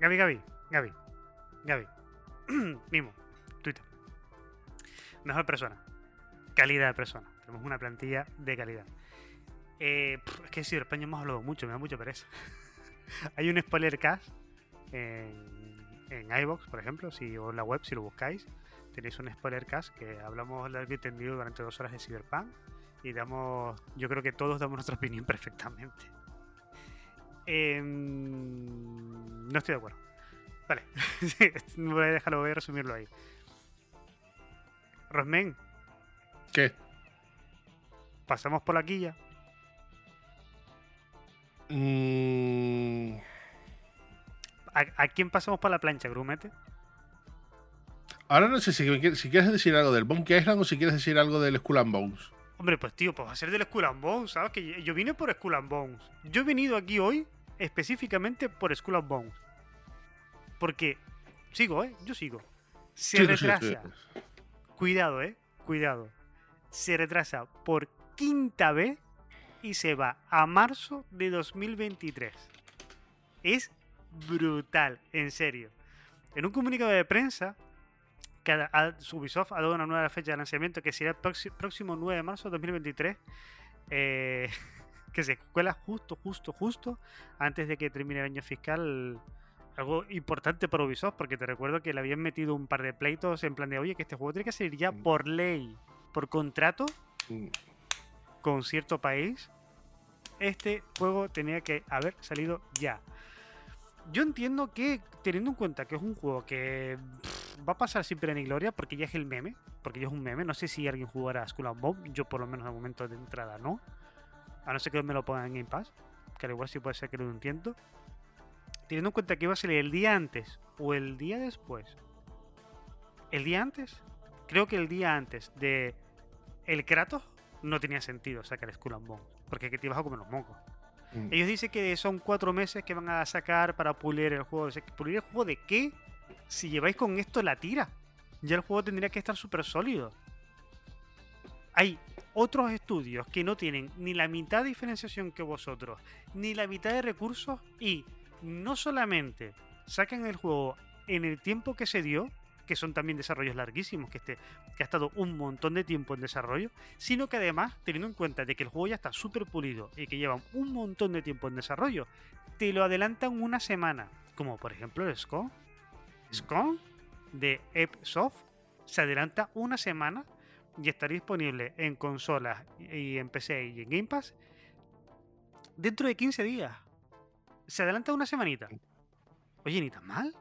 Gaby, Gaby, Gaby, Gaby. Nimo, Twitter. Mejor persona. Calidad de persona. Tenemos una plantilla de calidad. Eh, es que sí, España hemos hablado mucho, me da mucha pereza. Hay un spoiler cast en, en iVoox, por ejemplo, si, o en la web, si lo buscáis. Tenéis un spoiler cast que hablamos largo y tendido durante dos horas de Cyberpunk. Y damos, yo creo que todos damos nuestra opinión perfectamente. Em, no estoy de acuerdo. Vale, voy a dejarlo, voy a resumirlo ahí. Rosmen, ¿Qué? pasamos por la quilla. Mm, ¿A, a quién pasamos por la plancha, Grumete? ahora no sé si, quieres- si quieres decir algo del Monkey Island o si quieres decir algo del Skull and Bones. Hombre, pues tío, pues va a ser del Skull and Bones, ¿sabes? Que yo- vine por Skull and Bones. Yo he venido aquí hoy específicamente por Skull and Bones. Porque sigo, ¿eh? Yo sigo. Se Sí, sí, sí, retrasa. sí. Cuidado, ¿eh? Cuidado. Se retrasa por quinta vez y se va a marzo de 2023. Es brutal, en serio. En un comunicado de prensa, que ha- Ubisoft ha dado una nueva fecha de lanzamiento que será el proxi- próximo 9 de marzo de 2023. eh, que se cuela justo, justo, justo antes de que termine el año fiscal. Algo importante para Ubisoft, porque te recuerdo que le habían metido un par de pleitos en plan de, oye, que este juego tiene que salir ya Mm. por ley, por contrato, Mm, con cierto país, este juego tenía que haber salido ya. Yo entiendo que, teniendo en cuenta que es un juego que va a pasar sin pena ni gloria, porque ya es el meme, porque ya es un meme, no sé si alguien jugará a Skull and Bones, yo por lo menos al momento de entrada no, a no ser que me lo pongan en Game Pass, que al igual sí puede ser que lo entiendo. Teniendo en cuenta que iba a salir el día antes o el día después. El día antes, creo que el día antes de el Kratos no tenía sentido sacar Skull and Bones, porque que te ibas a comer los mocos. Mm. Ellos dicen que son cuatro meses que van a sacar para pulir el juego. ¿Pulir el juego de qué? Si lleváis con esto la tira. Ya el juego tendría que estar súper sólido. Hay otros estudios que no tienen ni la mitad de diferenciación que vosotros, ni la mitad de recursos y no solamente sacan el juego en el tiempo que se dio, que son también desarrollos larguísimos, que, este, que ha estado un montón de tiempo en desarrollo, sino que además, teniendo en cuenta de que el juego ya está súper pulido y que llevan un montón de tiempo en desarrollo, te lo adelantan una semana, como por ejemplo el SCON. SCON de Epsoft se adelanta una semana y estará disponible en consolas y en PC y en Game Pass dentro de 15 días. Se adelanta una semanita. Oye, ni tan mal.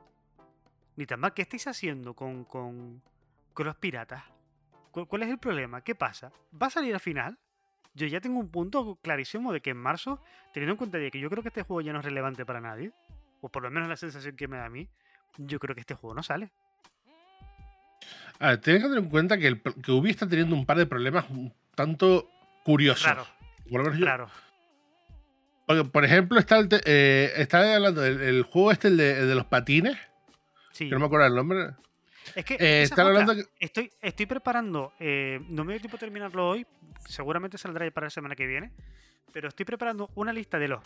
Ni tan mal. ¿Qué estáis haciendo con, con, con los piratas? ¿Cu- ¿Cuál es el problema? ¿Qué pasa? ¿Va a salir al final? Yo ya tengo un punto clarísimo de que en marzo, teniendo en cuenta de que yo creo que este juego ya no es relevante para nadie, o por lo menos la sensación que me da a mí, yo creo que este juego no sale. A ver, tienes que tener en cuenta que, el, que Ubi está teniendo un par de problemas un tanto curiosos. Raro, Por porque, por ejemplo, está, el eh, está hablando del el juego este, el de, el de los patines, Sí. que no me acuerdo el nombre. Es que Eh, están hablando que- estoy, estoy preparando, eh, no me dio tiempo de terminarlo hoy, seguramente saldrá para la semana que viene, pero estoy preparando una lista de los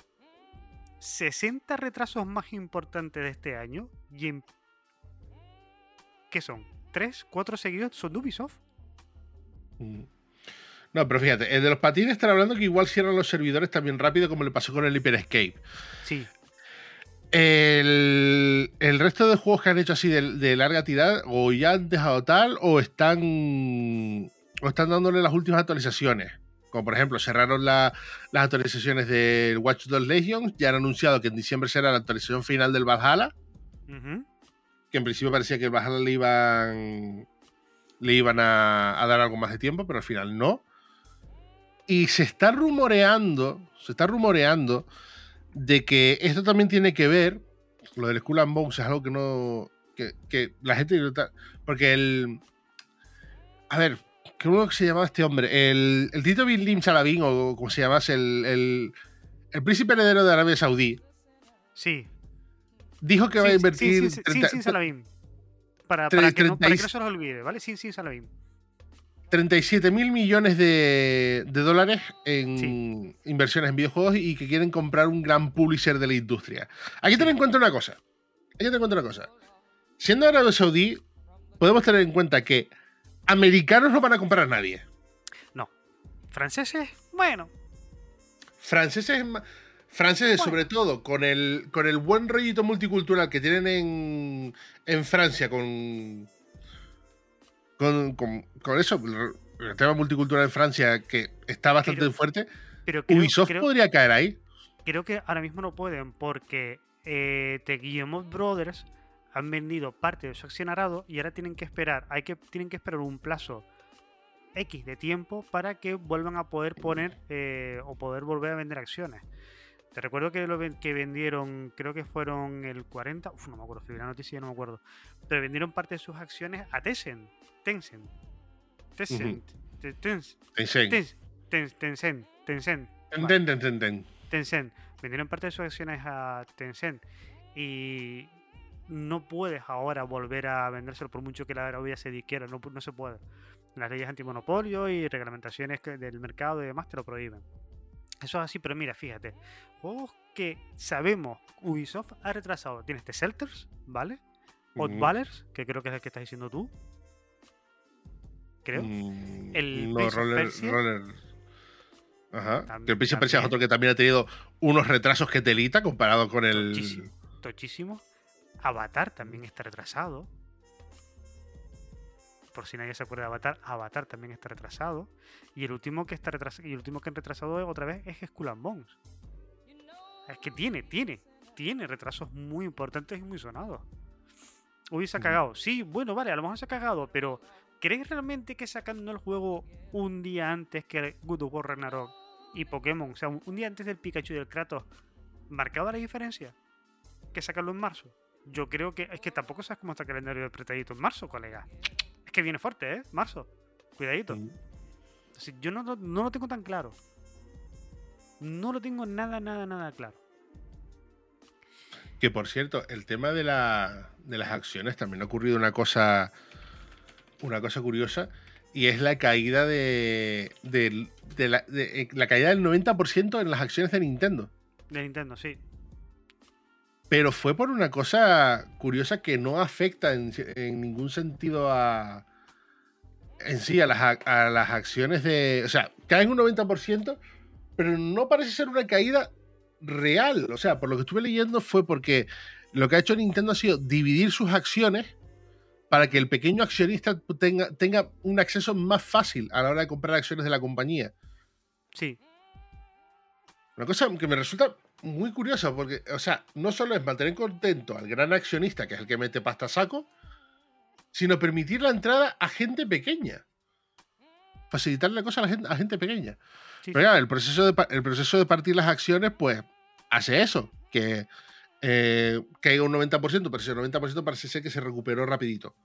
60 retrasos más importantes de este año y en... ¿Qué son? ¿Tres? ¿Cuatro seguidos? ¿Son de Ubisoft? Mm. No, pero fíjate, el de los patines están hablando que igual cierran los servidores también rápido como le pasó con el Hyper Escape. Sí. El, el resto de juegos que han hecho así de, de larga tirada o ya han dejado tal o están o están dándole las últimas actualizaciones. Como por ejemplo, cerraron la- las actualizaciones del Watch Dogs Legion, ya han anunciado que en diciembre será la actualización final del Valhalla, que en principio parecía que el Valhalla le iban le iban a, a dar algo más de tiempo, pero al final no. Y se está rumoreando, se está rumoreando de que esto también tiene que ver, lo del Skull and Bones es algo que no, que, que la gente, porque el, a ver, ¿cómo se llamaba este hombre? El, el Tito Bin Lim Salabin, o como se llamase, el, el, el príncipe heredero de Arabia Saudí, Sí. dijo que va a Sí, sí, invertir sí, sí, sí, 30 sin Salavim. Para, para que no, para que 36 no se nos olvide, ¿vale? Sin, sin Salavim. 37 mil millones de, de dólares en Sí. inversiones en videojuegos y que quieren comprar un gran publisher de la industria. Hay que tener en cuenta una cosa. Hay que tener en cuenta una cosa. Siendo Arabia Saudí, podemos tener en cuenta que americanos no van a comprar a nadie. Franceses, bueno, Franceses, franceses Bueno. sobre todo, con el, con el buen rollito multicultural que tienen en, en Francia, con, con, con, con eso, el, tema multicultural en Francia, que está bastante Pero- fuerte, pero creo, Ubisoft creo- podría caer ahí. creo que ahora mismo no pueden porque eh, The Guillemot Brothers han vendido parte de su accionarado y ahora tienen que esperar, hay que, tienen que esperar un plazo X de tiempo para que vuelvan a poder poner eh, o poder volver a vender acciones. Te recuerdo que lo que vendieron, creo que fueron el 40, uf, no me acuerdo, escribí la noticia no me acuerdo, pero vendieron parte de sus acciones a Tencent. Tencent. Tencent. Te- Tencent. Tencent. Tencent. Tencent. Tencent. Vendieron parte de sus acciones a Tencent y no puedes ahora volver a vendérselo por mucho que la Arabia se quiera, no, no se puede. Las leyes antimonopolio y reglamentaciones del mercado y demás te lo prohíben. Eso es así, pero mira, fíjate, juegos que sabemos Ubisoft ha retrasado. Tienes The Shelters, ¿vale? Ujú. Oddballers, que creo que es el que estás diciendo tú. Creo. Mm, El no, Roller. Ajá. Tam- que el Prince of Persia es también. otro que también ha tenido unos retrasos que telita comparado con el. Tochísimo. Tochísimo. Avatar también está retrasado. Por si nadie se acuerda de Avatar, Avatar también está retrasado. Y el último que está retrasado, y el último que han retrasado otra vez es Skull and Bones. Es que tiene, tiene, tiene retrasos muy importantes y muy sonados. Uy, se ha cagado. Sí, bueno, vale, a lo mejor se ha cagado, pero ¿crees realmente que sacando el juego un día antes que God of War Ragnarok y Pokémon, o sea, un día antes del Pikachu y del Kratos, marcaba la diferencia? que sacarlo en marzo. Yo creo que es que tampoco sabes cómo está el calendario de apretadito en marzo, colega. Es que viene fuerte, ¿eh? Marzo. Cuidadito. Así, yo no, no lo tengo tan claro. No lo tengo nada, nada, nada claro. Que por cierto, el tema de, la, de las acciones también ha ocurrido una cosa. Una cosa curiosa. Y es la caída de. de- de la, de- eh, la caída del 90% en las acciones de Nintendo. De Nintendo, sí. Pero fue por una cosa curiosa que no afecta en, en ningún sentido a. En sí, a las, a las acciones de. O sea, caen un 90%, pero no parece ser una caída real. O sea, por lo que estuve leyendo fue porque lo que ha hecho Nintendo ha sido dividir sus acciones para que el pequeño accionista tenga, tenga un acceso más fácil a la hora de comprar acciones de la compañía. Sí, Una cosa que me resulta muy curiosa, porque, o sea, no solo es mantener contento al gran accionista, que es el que mete pasta a saco, sino permitir la entrada a gente pequeña. Facilitar la cosa a la gente, a gente pequeña. Sí, Pero ya, el proceso, de, el proceso de partir las acciones, pues, hace eso, que eh, caiga un 90%, pero ese 90% parece ser que se recuperó rapidito.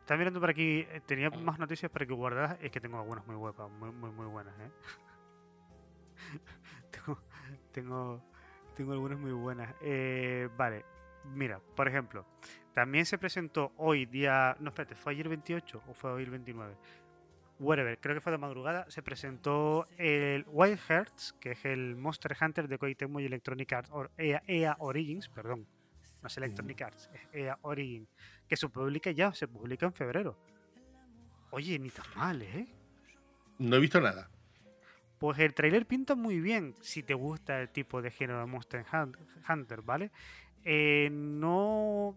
Estaba mirando por aquí, eh, tenía más noticias para que guardaras, es que tengo algunas muy guapas, muy, muy, muy buenas, ¿eh? tengo, tengo, tengo algunas muy buenas. Eh, vale, mira, por ejemplo, también se presentó hoy día, no espérate, ¿fue ayer 28 o fue hoy el 29? Whatever, creo que fue de madrugada, se presentó el Wild Hearts, que es el Monster Hunter de Koei Tecmo y Electronic Arts, or- EA, EA Origins, perdón, no es Electronic Arts, es EA Origins, que se publica ya, se publica en febrero. Oye, ni tan mal, ¿eh? No he visto nada. Pues el trailer pinta muy bien si te gusta el tipo de género de Monster Hunt- Hunter, ¿vale? Eh, no,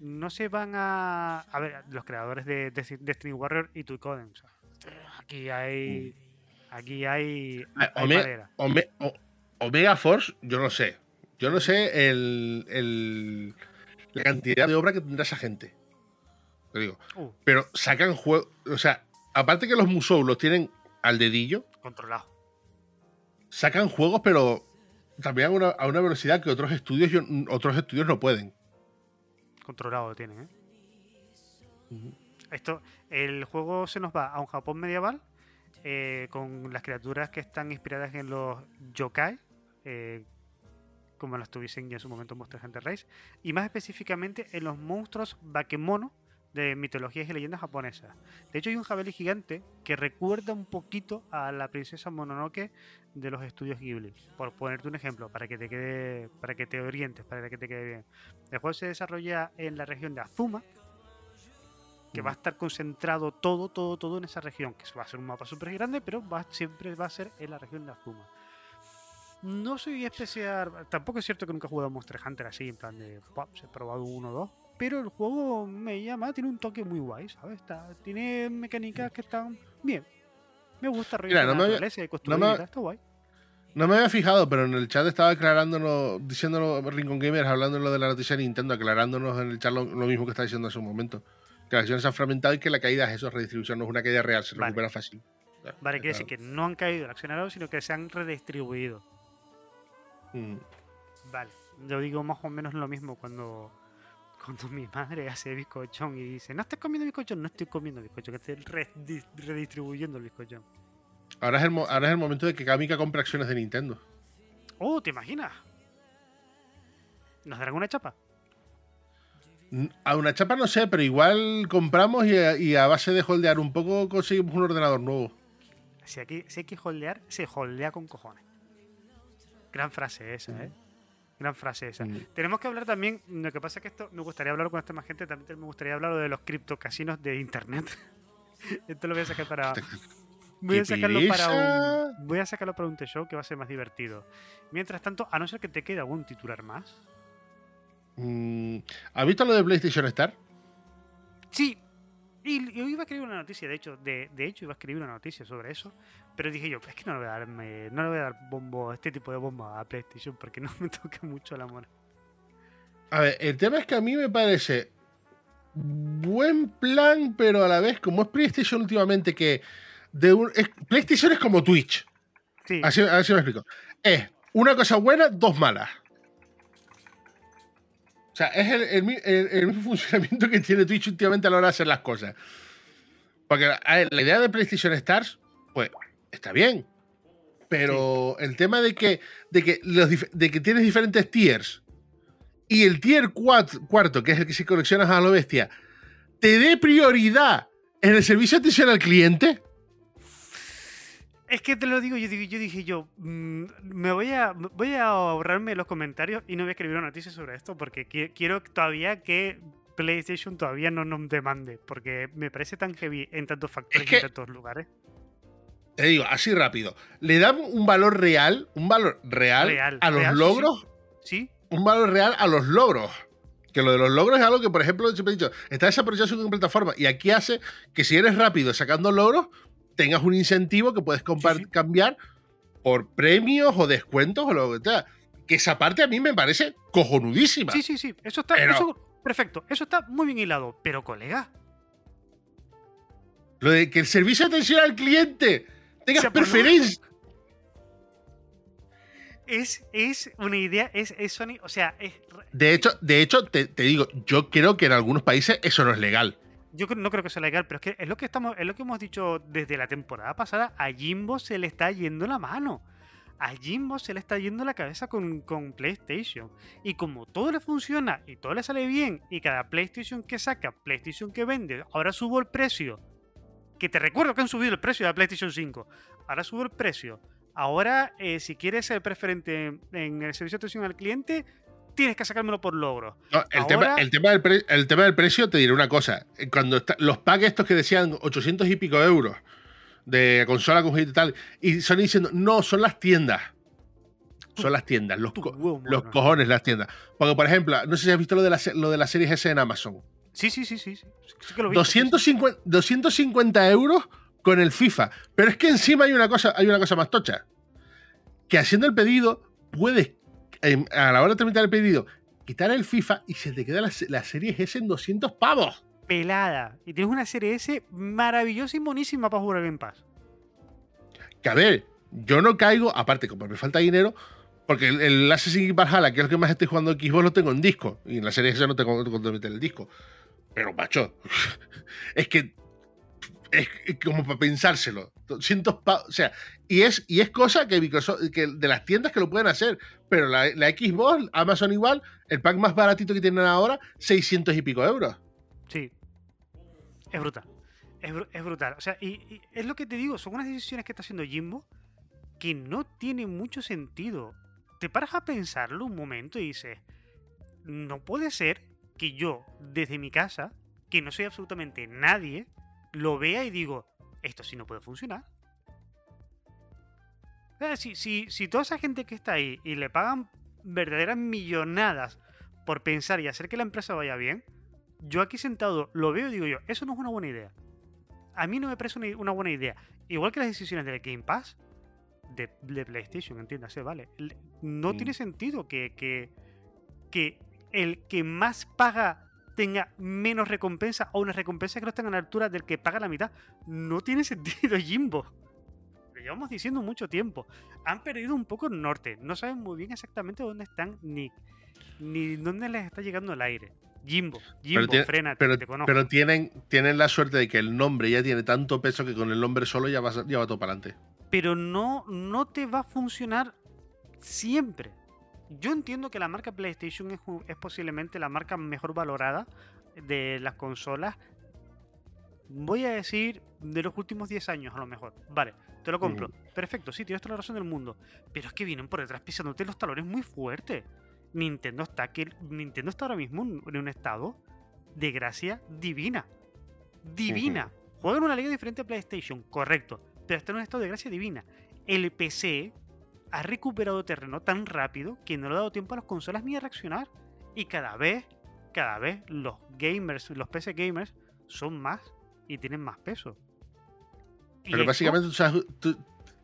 no se van a... A ver, los creadores de Desti- Destiny Warrior y Tuicoden. o sea, aquí hay... Aquí hay... Omega Force, yo no sé. Yo no sé el, el- la cantidad de obra que tendrá esa gente. Te digo. Uh, Pero sacan juegos. O sea, aparte que los Musou los tienen al dedillo, controlado. sacan juegos, pero también a una, a una velocidad que otros estudios, yo- otros estudios no pueden. Controlado lo tienen, ¿eh? Esto, el juego se nos va a un Japón medieval eh, con las criaturas que están inspiradas en los yokai, eh, como las tuviesen ya en su momento en Monster Hunter Rise, y más específicamente en los monstruos bakemono de mitologías y leyendas japonesas. De hecho, hay un jabalí gigante que recuerda un poquito a la princesa Mononoke de los estudios Ghibli. Por ponerte un ejemplo, para que te quede, para que te orientes, para que te quede bien. El juego se desarrolla en la región de Azuma, que va a estar concentrado todo, todo, todo en esa región, que va a ser un mapa súper grande, pero va, siempre va a ser en la región de Azuma. No soy especial, tampoco es cierto que nunca he jugado a Monster Hunter así, en plan de, "Buah, se he probado uno o dos, pero el juego me llama, tiene un toque muy guay, ¿sabes? Está, tiene mecánicas que están bien. Me gusta Mira, no me había- naturaleza y construir, me- y tal, está guay. No me había fijado, pero en el chat estaba aclarándonos, diciéndolo Rincon Gamers, hablando lo de la noticia de Nintendo, aclarándonos en el chat lo, lo mismo que está diciendo hace un momento. Que las acciones se han fragmentado y que la caída es eso, redistribución, no es una caída real, se Vale. recupera fácil. Vale, quiere decir que no han caído el accionario, sino que se han redistribuido. Mm. Vale, yo digo más o menos lo mismo cuando, cuando mi madre hace bizcochón y dice, no estás comiendo bizcochón, no estoy comiendo bizcochón, que estoy redi- redistribuyendo el bizcochón. Ahora, es el, mo- ahora es el momento de que Kamika compre acciones de Nintendo. Oh, ¿te imaginas? ¿Nos darán una chapa? A una chapa no sé, pero igual compramos y a, y a base de holdear un poco conseguimos un ordenador nuevo. Si, aquí, si hay que holdear, se holdea con cojones. Gran frase esa, ¿eh? Gran frase esa. Mm. Tenemos que hablar también, lo que pasa es que esto me gustaría hablar con esta más gente, también me gustaría hablar de los criptocasinos de internet. esto lo voy a sacar para... Voy a ¡Qué sacarlo para un. Voy a sacarlo para un T-Show que va a ser más divertido. Mientras tanto, a no ser que te quede algún titular más. Mm, ¿Has visto lo de PlayStation Star? Sí. Y yo iba a escribir una noticia, de hecho, de, de hecho iba a escribir una noticia sobre eso, pero dije yo, es que no le voy a darme, no le voy a dar bombo, este tipo de bombo a PlayStation porque no me toca mucho el amor. A ver, el tema es que a mí me parece buen plan, pero a la vez, como es PlayStation últimamente, que de un, es- PlayStation es como Twitch. Sí, Así, así me explico. Es una cosa buena, dos malas. O sea, es el, el mi- el- el mismo funcionamiento que tiene Twitch últimamente a la hora de hacer las cosas. Porque a la idea de PlayStation Stars, pues, está bien. Pero el tema de que, de, que los de que tienes diferentes tiers y el tier cuat- cuarto, que es el que si coleccionas a lo bestia, te dé prioridad en el servicio de atención al cliente. Es que te lo digo, yo, digo, yo dije yo, mm, me voy a, voy a ahorrarme los comentarios y no voy a escribir una noticia sobre esto porque qui- quiero todavía que PlayStation todavía no nos demande, porque me parece tan heavy en tantos factores y que- en tantos lugares. Te digo, así rápido. Le dan un valor real, un valor real, Real, a los real, sí, logros, ¿Sí? un valor real a los logros. Que lo de los logros es algo que, por ejemplo, siempre he dicho, está desaprovechado en plataforma. Y aquí hace que si eres rápido sacando logros, tengas un incentivo que puedes compar- Sí, sí. cambiar por premios o descuentos o lo que sea. Que esa parte a mí me parece cojonudísima. Sí, sí, sí. Eso está Pero- eso- perfecto. Eso está muy bien hilado. Pero, colega, Lo de que el servicio de atención al cliente tenga sea preferencia. es, es una idea, es, es Sony, o sea, es, De hecho, de hecho te, te digo, yo creo que en algunos países eso no es legal. Yo no creo que sea legal, pero es que es lo que estamos, es lo que hemos dicho desde la temporada pasada. A Jimbo se le está yendo la mano. A Jimbo se le está yendo la cabeza con, con PlayStation. Y como todo le funciona y todo le sale bien, y cada PlayStation que saca, PlayStation que vende, ahora subo el precio. Que te recuerdo que han subido el precio de la PlayStation 5. Ahora subo el precio. Ahora, eh, si quieres ser preferente en el servicio de atención al cliente, tienes que sacármelo por logro. No, el, Ahora- tema, el, tema del pre- el tema del precio, te diré una cosa. Cuando está- los packs estos que decían 800 y pico euros de consola con jueguito y tal, y son diciendo, no, son las tiendas. Son las tiendas, los, co- huevo, los cojones, las tiendas. Porque, por ejemplo, no sé si has visto lo de, la, lo de las series S en Amazon. Sí, sí, sí, sí. sí. Sí que lo he visto, sí, sí. 250, 250 euros con el FIFA. Pero es que encima hay una cosa, hay una cosa más tocha. Que haciendo el pedido, puedes, em, a la hora de terminar el pedido, quitar el FIFA y se te queda la, la serie S en 200 pavos. pelada. Y tienes una serie S maravillosa y monísima para jugar Game Pass. Que a ver, yo no caigo, aparte, como me falta dinero, porque el, el Assassin's Creed Valhalla, que es lo que más estoy jugando en Xbox, lo tengo en disco. Y en la serie S no tengo dónde meter el disco. Pero, macho, es que es como para pensárselo. 200 pa- o sea, y es, y es cosa que, de las tiendas que lo pueden hacer. Pero la, Xbox, Amazon igual, el pack más baratito que tienen ahora, 600 y pico euros. Sí. Es brutal. Es, es brutal. O sea, y, y es lo que te digo, son unas decisiones que está haciendo Jimbo que no tienen mucho sentido. Te paras a pensarlo un momento y dices, no puede ser que yo, desde mi casa, que no soy absolutamente nadie, lo vea y digo, esto sí no puede funcionar. Si, si, si toda esa gente que está ahí y le pagan verdaderas millonadas por pensar y hacer que la empresa vaya bien, yo aquí sentado lo veo y digo yo, eso no es una buena idea. A mí no me parece una, buena idea. Igual que las decisiones del Game Pass de, de PlayStation, entiéndase, vale. No Mm. tiene sentido que, que, que el que más paga tenga menos recompensa o una recompensa que no estén a la altura del que paga la mitad. No tiene sentido, Jimbo. Lo llevamos diciendo mucho tiempo. Han perdido un poco el norte. No saben muy bien exactamente dónde están ni, ni dónde les está llegando el aire. Jimbo, Jimbo, tiene- frénate, Pero, te conozco. pero tienen, tienen la suerte de que el nombre ya tiene tanto peso que con el nombre solo ya va, ya va todo para adelante. pero no, no te va a funcionar siempre. Yo entiendo que la marca PlayStation es, posiblemente la marca mejor valorada de las consolas. Voy a decir de los últimos 10 años, a lo mejor. Vale, te lo compro. Perfecto, sí, tienes toda la razón del mundo. Pero es que vienen por detrás pisándote los talones muy fuerte. Nintendo está, que, Nintendo está ahora mismo en en un estado de gracia divina. Divina. Juega en una liga diferente a PlayStation, correcto. Pero está en un estado de gracia divina. El PC ha recuperado terreno tan rápido que no le ha dado tiempo a las consolas ni a reaccionar. Y cada vez, cada vez los gamers, los PC gamers, son más y tienen más peso. Pero básicamente, sabes, tú-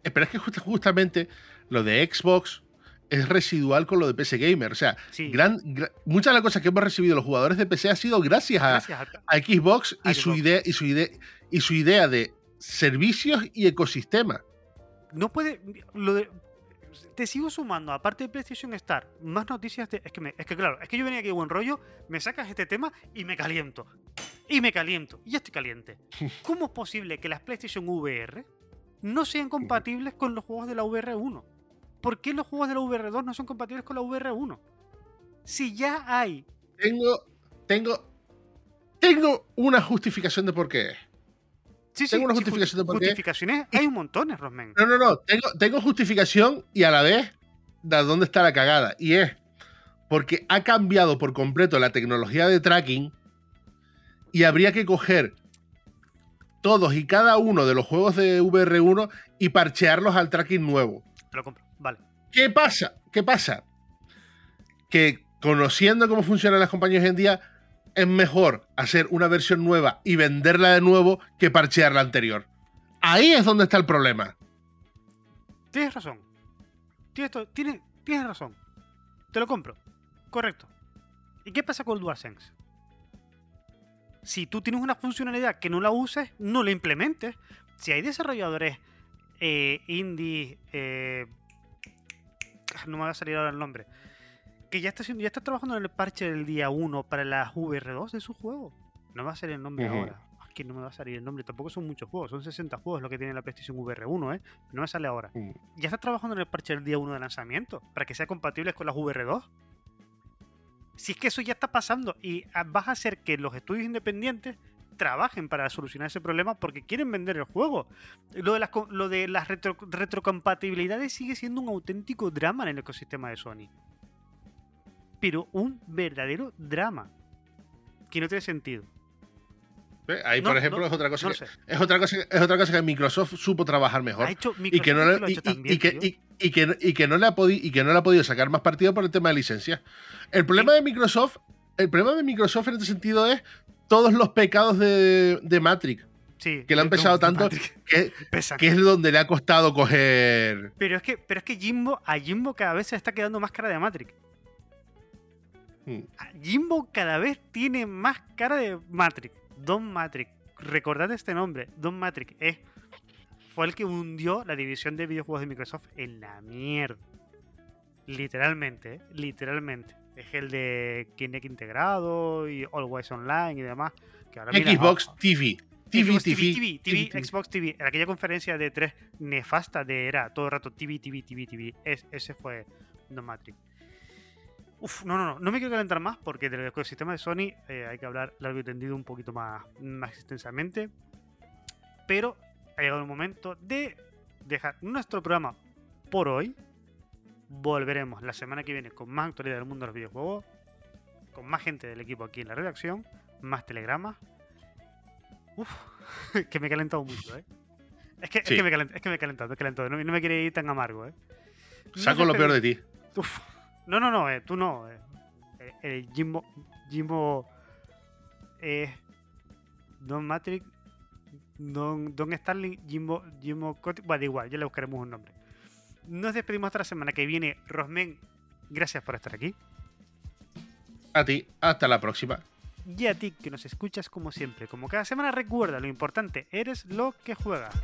pero es que justa- justamente lo de Xbox es residual con lo de PC Gamer. O sea, sí, gran, gra- muchas de las cosas que hemos recibido los jugadores de PC ha sido gracias a, gracias a- a Xbox y su idea y su idea y su idea de servicios y ecosistema. no puede. Lo de, te sigo sumando, aparte de PlayStation Star, más noticias de. Es que, me- es que claro, es que yo venía aquí de buen rollo, me sacas este tema y me caliento. Y me caliento. Y ya estoy caliente. ¿Cómo es posible que las PlayStation VR no sean compatibles con los juegos de la VR1? ¿Por qué los juegos de la VR2 no son compatibles con la VR1? Si ya hay. Tengo, tengo, tengo una justificación de por qué es. Sí, Tengo sí, una justificación de por qué. Justificaciones hay un montón, Rosmen. No, no, no. Tengo, tengo justificación y a la vez de dónde está la cagada. Y es porque ha cambiado por completo la tecnología de tracking y habría que coger todos y cada uno de los juegos de VR1 y parchearlos al tracking nuevo. Te lo compro. Vale. ¿Qué pasa? ¿Qué pasa? Que conociendo cómo funcionan las compañías hoy en día, es mejor hacer una versión nueva y venderla de nuevo que parchear la anterior. Ahí es donde está el problema. Tienes razón. Tienes, razón. Te lo compro. Correcto. ¿Y qué pasa con el DualSense? Si tú tienes una funcionalidad que no la uses, no la implementes. Si hay desarrolladores eh, indie, eh, no me va a salir ahora el nombre, que ya está, haciendo, ya está trabajando en el parche del día 1 para las VR2 de su juego. No me va a salir el nombre ahora. Es que no me va a salir el nombre. Tampoco son muchos juegos. Son 60 juegos lo que tiene la PlayStation VR1, ¿eh? No me sale ahora ya está trabajando en el parche del día 1 de lanzamiento para que sea compatible con las VR2. Si es que eso ya está pasando y ah, vas a hacer que los estudios independientes trabajen para solucionar ese problema porque quieren vender el juego. Lo de las, lo de las retro- retrocompatibilidades sigue siendo un auténtico drama en el ecosistema de Sony. Pero un verdadero drama. Que no tiene sentido. Ahí, No, por ejemplo, no, es otra cosa No que, es otra cosa es otra cosa que Microsoft supo trabajar mejor Ha hecho y que no Microsoft le, ha podido y que no le ha podido sacar más partido por el tema de licencias. El problema de Microsoft, el problema de Microsoft en este sentido es todos los pecados de, de Matrix, Sí, que le han pesado tanto que, es donde le ha costado coger. Pero es que, pero es que Jimbo, a Jimbo cada vez se le está quedando más cara de Matrix. Hmm. A Jimbo cada vez tiene más cara de Matrix. Don Matrix. Recordad este nombre. Don Matrix es, fue el que hundió la división de videojuegos de Microsoft en la mierda. Literalmente, ¿eh? literalmente. Es el de Kinect integrado y Always Online y demás. Que ahora mira, Xbox ah, TV. TV, TV, TV, TV, TV, Xbox TV. En aquella conferencia de tres nefasta de era todo el rato TV, TV, TV, TV. Es, ese fue Don Matrix. Uf, no, no, no, no me quiero calentar más porque del ecosistema de Sony eh, hay que hablar largo y tendido un poquito más, más extensamente. Pero ha llegado el momento de dejar nuestro programa por hoy. Volveremos la semana que viene con más actualidad del mundo de los videojuegos, con más gente del equipo aquí en la redacción, más telegramas. Uf, que me he calentado mucho, ¿eh? Es que, es que me he calentado, es que me he calentado, me he calentado. No, no me quería ir tan amargo, ¿eh? No Saco lo peor de ti. Uf. No, no, no, eh, tú no. eh. Eh, Jimbo. Jimbo. Eh, Don Matrix. Don, Don Starling. Jimbo. Jimbo. Coti- Bueno, da igual, ya le buscaremos un nombre. Nos despedimos hasta la semana que viene. Rosmen, gracias por estar aquí. A ti, hasta la próxima. Y a ti que nos escuchas como siempre. Como cada semana, recuerda lo importante: eres lo que juegas.